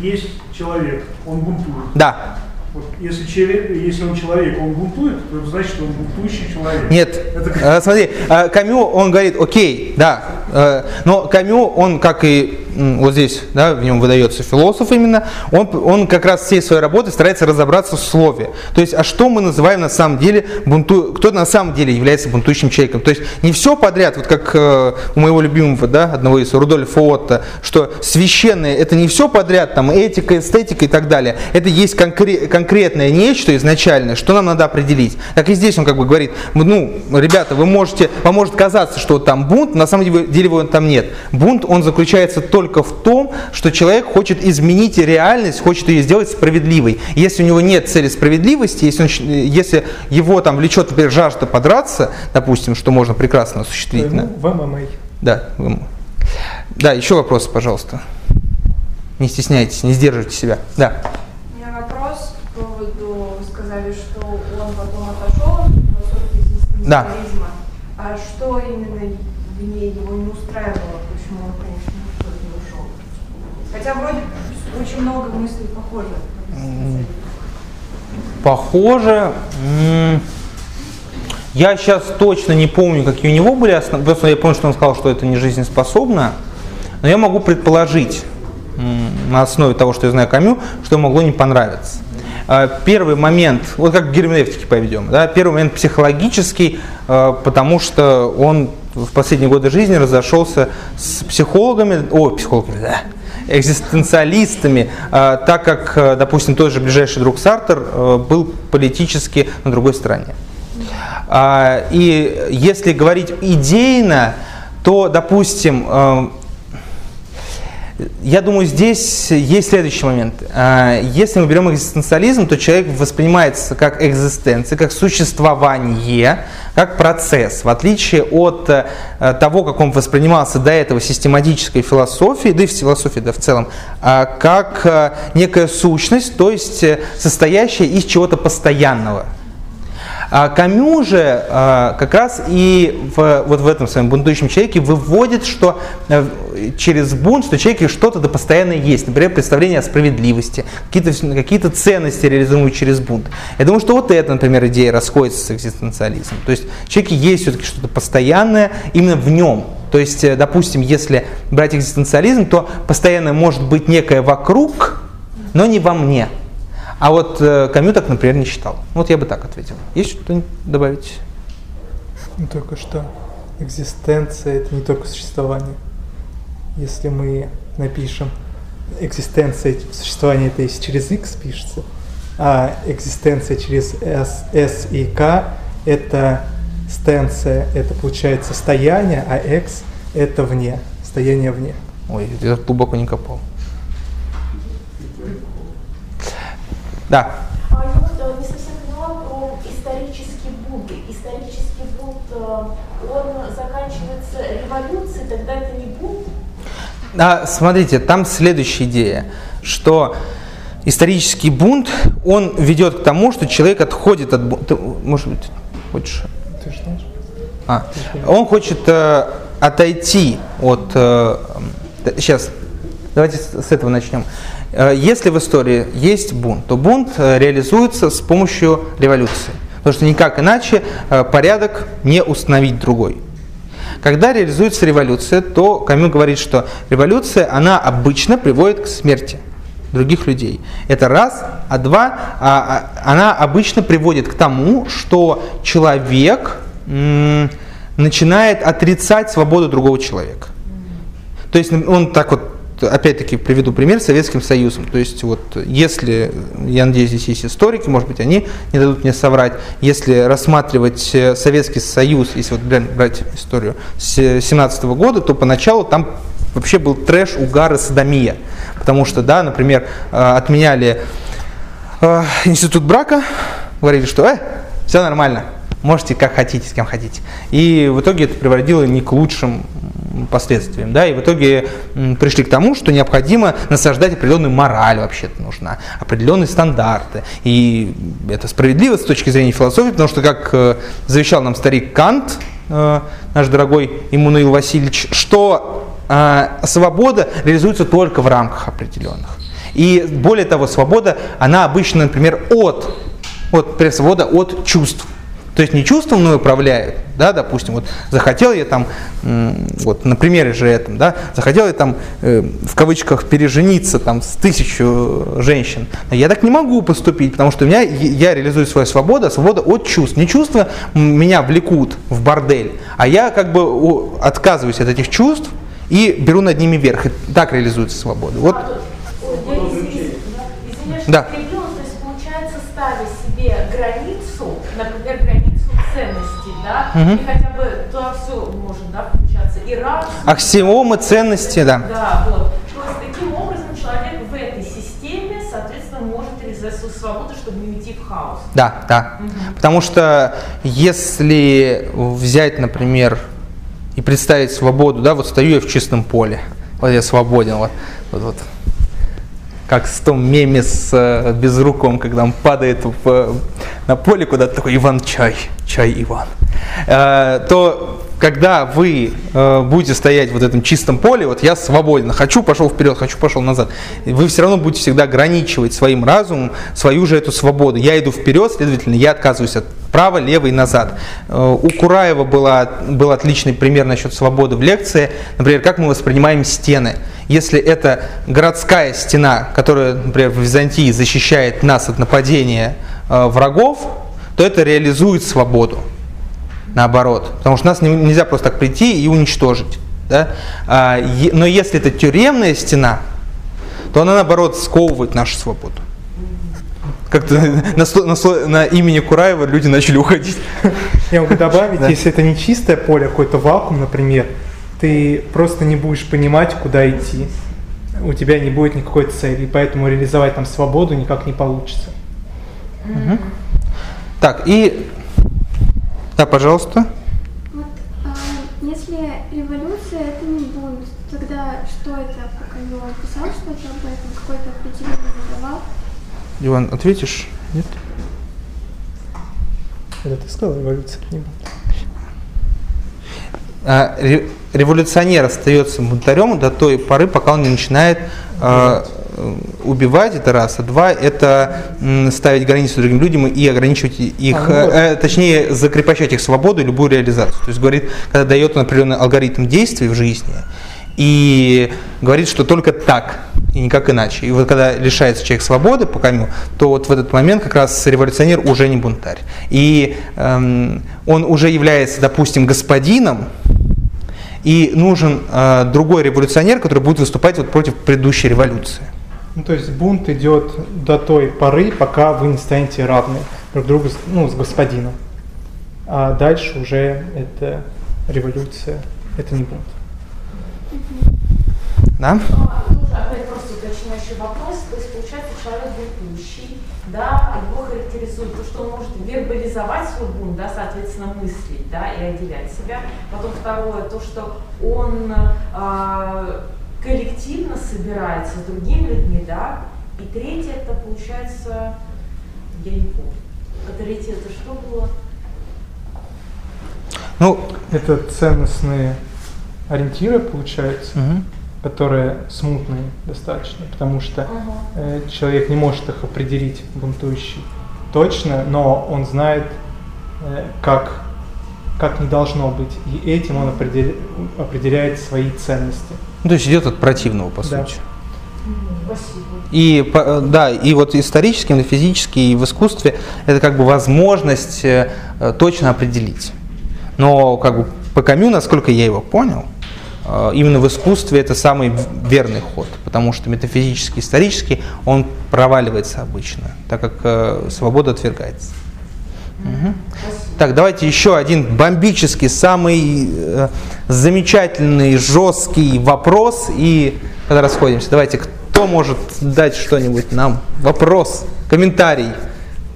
есть человек, он бунтует. да. Вот если, человек, если он человек, он бунтует, то значит, он бунтующий человек. Нет, Это как- Э, смотри, э, Камю, он говорит, окей, да, э, но Камю, он как и вот здесь, да, в нем выдается философ именно, он, он как раз всей своей работой старается разобраться в слове. То есть, а что мы называем на самом деле бунту, кто на самом деле является бунтующим человеком. То есть, не все подряд, вот как э, у моего любимого, да, одного из Рудольфа Отто, что священное это не все подряд, там этика, эстетика и так далее. Это есть конкре- конкретное нечто изначальное, что нам надо определить. Так и здесь он как бы говорит, ну, ребята, вы можете, вам может казаться, что там бунт, на самом деле, его там нет. Бунт, он заключается только в том, что человек хочет изменить реальность, хочет ее сделать справедливой. Если у него нет цели справедливости, если, он если его там влечет, например, жажда подраться, допустим, что можно прекрасно осуществить. Да. в ММА. Да, вы- да, еще вопросы, пожалуйста. Не стесняйтесь, не сдерживайте себя. Да. У меня вопрос по поводу, вы сказали, что он потом отошел от философии Да. А что именно в ней его не устраивало, почему он, конечно, не ушел? Хотя вроде очень много мыслей. Похоже. м, Я сейчас точно не помню, какие у него были основы. Просто я помню, что он сказал, что это не жизнеспособно. Но я могу предположить на основе того, что я знаю Камю, что могло не понравиться. А, Первый момент, вот как к пойдем, да, первый момент психологический, а, потому что он в последние годы жизни разошелся с психологами, о, психологами, да, экзистенциалистами, а, так как, допустим, тот же ближайший друг Сартер был политически на другой стороне. И если говорить идейно, то, допустим, я думаю, здесь есть следующий момент. А, Если мы берем экзистенциализм, то человек воспринимается как экзистенция, как существование, как процесс, в отличие от э, того, как он воспринимался до этого систематической философии, да и в философии да, в целом, а, как э, некая сущность, то есть э, состоящая из чего-то постоянного. А Камю же а, как раз и в, вот в этом своем бунтующем человеке выводит, что э, через бунт, что в человеке что-то да постоянно есть. Например, представление о справедливости, какие-то какие ценности реализуемые через бунт. Я думаю, что вот эта, например, идея расходится с экзистенциализмом. То есть в человеке есть все-таки что-то постоянное именно в нем. То есть, э, допустим, если брать экзистенциализм, то постоянно может быть некое вокруг, но не во мне. А вот э, Камю так, например, не считал. Вот я бы так ответил. Есть что-то добавить? Ну, только что экзистенция – это не только существование. Если мы напишем экзистенция существование это если через x пишется, а экзистенция через s, s и k это стенция, это получается состояние, а x это вне, состояние вне. Ой, я глубоко не копал. Да. А я вот э, не совсем поняла про исторический бунт. Исторический бунт, э, он заканчивается революцией, тогда это не бунт? А, смотрите, там следующая идея, что исторический бунт, он ведет к тому, что человек отходит от бунта. Может быть, хочешь? Ты же знаешь? А, он хочет э, отойти от... э, сейчас, давайте с с этого начнем. Э, Если в истории есть бунт, то бунт э, реализуется с помощью революции. Потому что никак иначе э, порядок не установить другой. Когда реализуется революция, то Камил говорит, что революция, она обычно приводит к смерти других людей. Это раз. А два, а, а, она обычно приводит к тому, что человек м, начинает отрицать свободу другого человека. То есть он так вот, опять-таки приведу пример Советским Союзом. То есть вот если, я надеюсь, здесь есть историки, может быть, они не дадут мне соврать, если рассматривать э, Советский Союз, если вот брать историю с 17 года, то поначалу там вообще был трэш, угар и садомия. Потому что, да, например, э, отменяли э, институт брака, говорили, что э, все нормально, можете как хотите, с кем хотите. И в итоге это приводило не к лучшим последствиям. Да? И в итоге пришли к тому, что необходимо насаждать определенную мораль вообще-то нужна, определенные стандарты. И это справедливо с точки зрения философии, потому что, как э, завещал нам старик Кант, э, наш дорогой Иммануил Васильевич, что э, свобода реализуется только в рамках определенных. И более того, свобода, она обычно, например, от, вот, свобода от чувств. То есть не чувства мной управляют, да, допустим, вот захотел я там, вот на примере же этом, да, захотел я там э, в кавычках пережениться там с тысячу женщин, но я так не могу поступить, потому что у меня я реализую свою свободу, а свобода от чувств. Не чувства меня влекут в бордель, а я как бы отказываюсь от этих чувств и беру над ними верх. И так реализуется свобода. Вот, извиняюсь, извиняюсь, Да. перебила, то есть получается, ставя себе ценностей, да, Мгм. и хотя бы туда все может, да, включаться, и разум, аксиомы, ценности, да. да, вот. То есть таким образом человек в этой системе, соответственно, может реализовать свою свободу, чтобы не уйти в хаос. Да, да. Потому что если взять, например, и представить свободу, да, вот стою я в чистом поле, вот я свободен, вот, вот, вот. Как в том меме с э, безруком, когда он падает в, на поле куда-то такой Иван чай, чай Иван. Э, то когда вы э, будете стоять в вот этом чистом поле, вот я свободен, хочу пошел вперед, хочу пошел назад, вы все равно будете всегда ограничивать своим разумом свою же эту свободу. Я иду вперед, следовательно, я отказываюсь от права, лево и назад. Э, У Кураева была, был отличный пример насчет свободы в лекции. Например, как мы воспринимаем стены. Если это городская стена, которая, например, в Византии защищает нас от нападения э, врагов, то это реализует свободу наоборот. Потому что нас не- нельзя просто так прийти и уничтожить. Да? А, е- но если это тюремная стена, то она наоборот сковывает нашу свободу. Как-то на, на на имени Кураева люди начали уходить. Я могу добавить, Да. если это не чистое поле, какой-то вакуум, например, ты просто не будешь понимать, куда идти. У тебя не будет никакой цели, и поэтому реализовать там свободу никак не получится. Так, и... Да, пожалуйста. Вот, а, если революция это не бунт, тогда что это, как он писал что-то об этом, какое-то определение задавал? Иван, ответишь? Нет? Это ты сказал, революция это не бунт. А, ре- революционер остается бунтарем до той поры, пока он не начинает э, убивать, это раз, а два, это ставить границы другим людям и ограничивать их, А, ну вот. э, э, точнее, закрепощать их свободу и любую реализацию. То есть говорит, когда дает он определенный алгоритм действий в жизни, и говорит, что только так и никак иначе. И вот когда лишается человек свободы по Камю, то вот в этот момент как раз революционер уже не бунтарь. И эм, он уже является, допустим, господином, и нужен э, другой революционер, который будет выступать вот против предыдущей революции. Ну, то есть бунт идет до той поры, пока вы не станете равны друг другу, с- ну, с господином. А дальше уже это революция, это не бунт. Да? А, Тоже опять просто уточняющий вопрос. То есть, получается, человек бунтующий, да, его характеризует то, что он может вербализовать свой бунт, да, соответственно, мыслить, да, и отделять себя. Потом второе, то, что он а, коллективно собирается с другими людьми, да, и третье это получается, я не помню. А третье это что было? Ну, Это ценностные ориентиры, получается, мгм. которые смутные достаточно, потому что э, человек не может их определить, бунтующий, точно, но он знает, э, как, как не должно быть, и этим он определ- определяет свои ценности. Ну, то есть идет от противного, по Да. сути. Спасибо. И по- э, да, и вот исторически, метафизически и в искусстве это как бы возможность э, точно определить. Но как бы по Камю, насколько я его понял, э, именно в искусстве это самый верный ход, потому что метафизически, исторически он проваливается обычно, так как свобода отвергается. Так, давайте еще один бомбический, самый э, замечательный, жесткий вопрос, и когда расходимся, давайте, кто может дать что-нибудь нам? Вопрос, комментарий,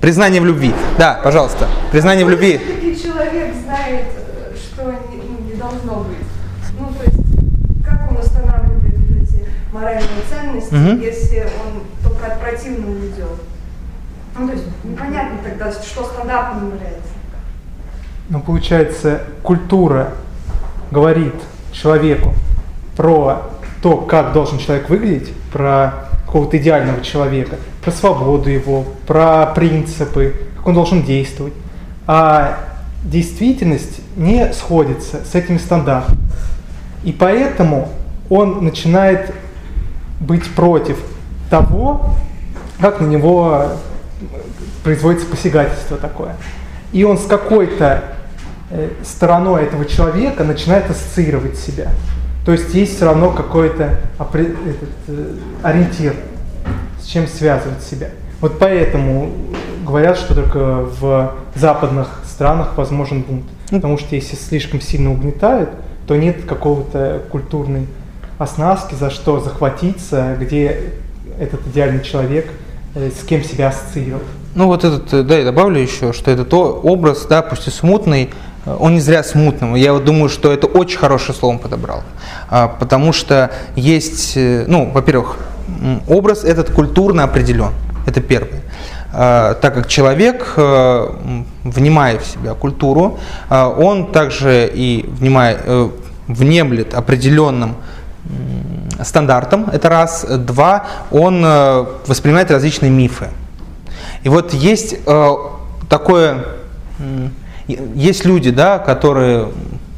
признание в любви. Да, пожалуйста, признание в любви. Все-таки человек знает, что не, ну, не должно быть. Ну, то есть, как он устанавливает эти моральные ценности, Мгм. если он только от противного идет. Ну, то есть, непонятно тогда, что стандартным является. Но получается, культура говорит человеку про то, как должен человек выглядеть, про какого-то идеального человека, про свободу его, про принципы, как он должен действовать. А действительность не сходится с этими стандартами. И поэтому он начинает быть против того, как на него производится посягательство такое. И он с какой-то э, стороной этого человека начинает ассоциировать себя. То есть есть все равно какой-то э, ориентир, с чем связывать себя. Вот поэтому говорят, что только в западных странах возможен бунт. Потому что если слишком сильно угнетают, то нет какого-то культурной оснастки, за что захватиться, где этот идеальный человек, с кем себя ассоциировать. Ну вот этот, э, да, я добавлю еще, что это то образ, да, пусть и смутный, э, он не зря смутным. Я вот думаю, что это очень хорошее слово подобрал. А, Потому что есть, э, ну, во-первых, образ этот культурно определен. Это первое. А, Так как человек, э, внимая в себя культуру, а, он также и внимая, э, внемлет определенным стандартам, это раз. Два, он э, воспринимает различные мифы. И вот есть э, такое, есть люди, да, которые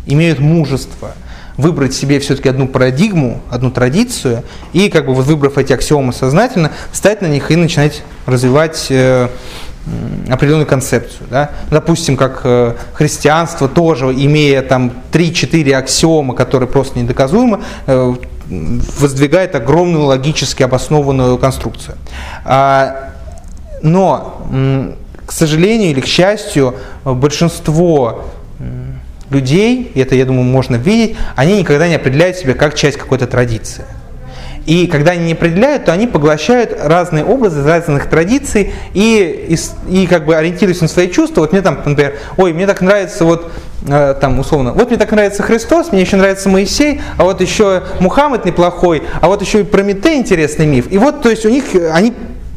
имеют мужество выбрать себе все-таки одну парадигму, одну традицию, и как бы вот выбрав эти аксиомы сознательно, встать на них и начинать развивать э, определенную концепцию. Да? Допустим, как христианство тоже, имея там 3-4 аксиомы, которые просто недоказуемы, воздвигает огромную логически обоснованную конструкцию. А, но, к сожалению или к счастью, большинство людей, и это, я думаю, можно видеть, они никогда не определяют себя как часть какой-то традиции. И когда они не определяют, то они поглощают разные образы из разных традиций и, и, и как бы ориентируясь на свои чувства. Вот мне там, например, ой, мне так нравится вот там условно, вот мне так нравится Христос, мне еще нравится Моисей, а вот еще Мухаммед неплохой, а вот еще и Прометей интересный миф. И вот, то есть у них, э, они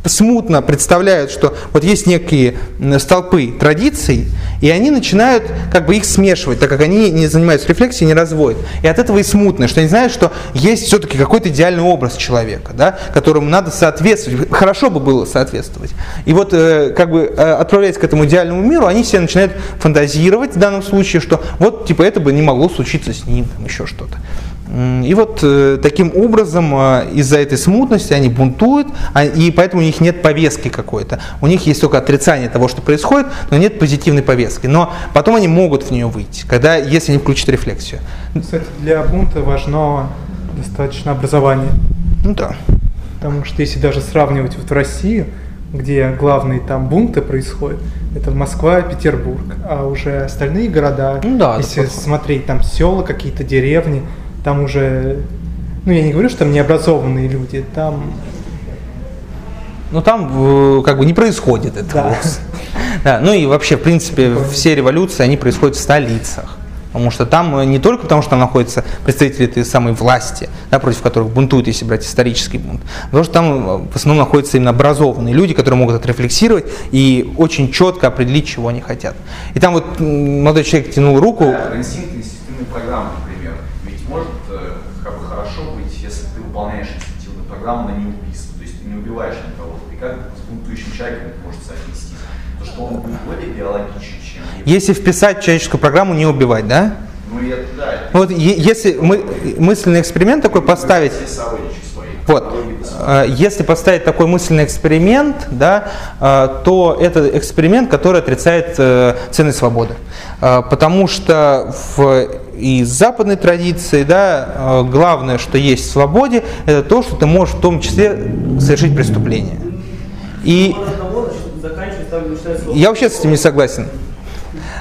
смутно представляют, что вот есть некие столпы традиций, и они начинают как бы их смешивать, так как они не занимаются рефлексией, не разводят. И от этого и смутно, что они знают, что есть все-таки какой-то идеальный образ человека, да, которому надо соответствовать, хорошо бы было соответствовать. И вот э, как бы э, отправляясь к этому идеальному миру, они все начинают фантазировать в данном случае, что вот типа это бы не могло случиться с ним, там еще что-то. И вот э, таким образом э, из-за этой смутности они бунтуют, а- и поэтому у них нет повестки какой-то. У них есть только отрицание того, что происходит, но нет позитивной повестки. Но потом они могут в нее выйти, когда, если они включат рефлексию. Кстати, для бунта важно достаточно образование. Ну да. Потому что если даже сравнивать вот в Россию, где главные там бунты происходят, это Москва, Петербург, а уже остальные города, Ну да, если смотреть там села, какие-то деревни, там уже, ну я не говорю, что там необразованные люди, там Ну там э, как бы не происходит этого. Да. Да, ну и вообще, в принципе, все революции, они происходят в столицах. Потому что там э, не только потому, что там находятся представители этой самой власти, да, против которых бунтуют, если брать исторический бунт, а потому что там э, в основном находятся именно образованные люди, которые могут отрефлексировать и очень четко определить, чего они хотят. И там вот молодой человек тянул руку, Да, инстинкт инстинктивной программы, например. Ведь может э, как бы хорошо быть, если ты выполняешь программу на неубийство. То есть ты не убиваешь никого. И как с бунтующим человеком может соотнестись? То, что он будет более биологичен, чем... если вписать в человеческую программу не убивать, да? Ну это, да, это Вот если мы мысленный эксперимент такой поставить, сородичи свои. Вот. Свои. Э, Если поставить такой мысленный эксперимент, да, э, то это эксперимент, который отрицает э, ценность свободы. Потому что в и западной традиции, да, э, главное, что есть в свободе, это то, что ты можешь в том числе совершить преступление. И я вообще с этим не согласен.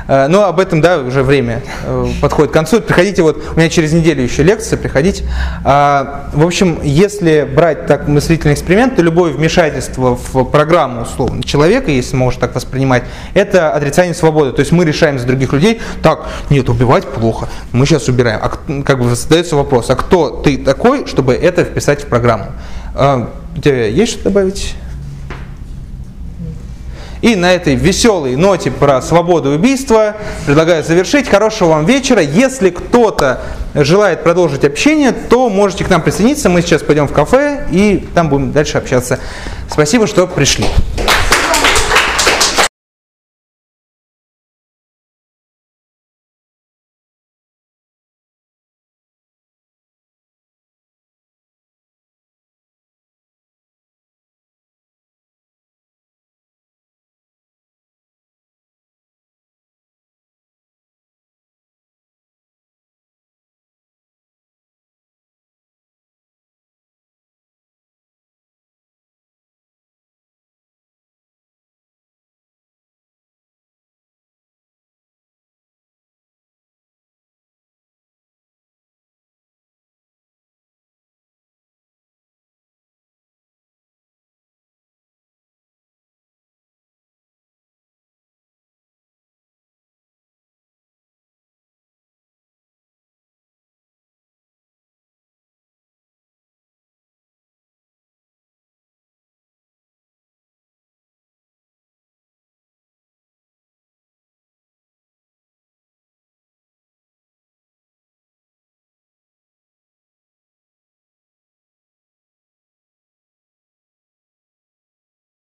Э, Но об этом, да, уже время э, подходит к концу. Приходите, вот у меня через неделю еще лекция, приходите. А, В общем, если брать так мыслительный эксперимент, то любое вмешательство в программу условно человека, если можно так воспринимать, это отрицание свободы. То есть мы решаем за других людей, так, нет, убивать плохо, мы сейчас убираем. А как бы задается вопрос, а кто ты такой, чтобы это вписать в программу? А, У тебя есть что добавить? И на этой веселой ноте про свободу и убийство предлагаю завершить. Хорошего вам вечера. Если кто-то желает продолжить общение, то можете к нам присоединиться. Мы сейчас пойдем в кафе и там будем дальше общаться. Спасибо, что пришли.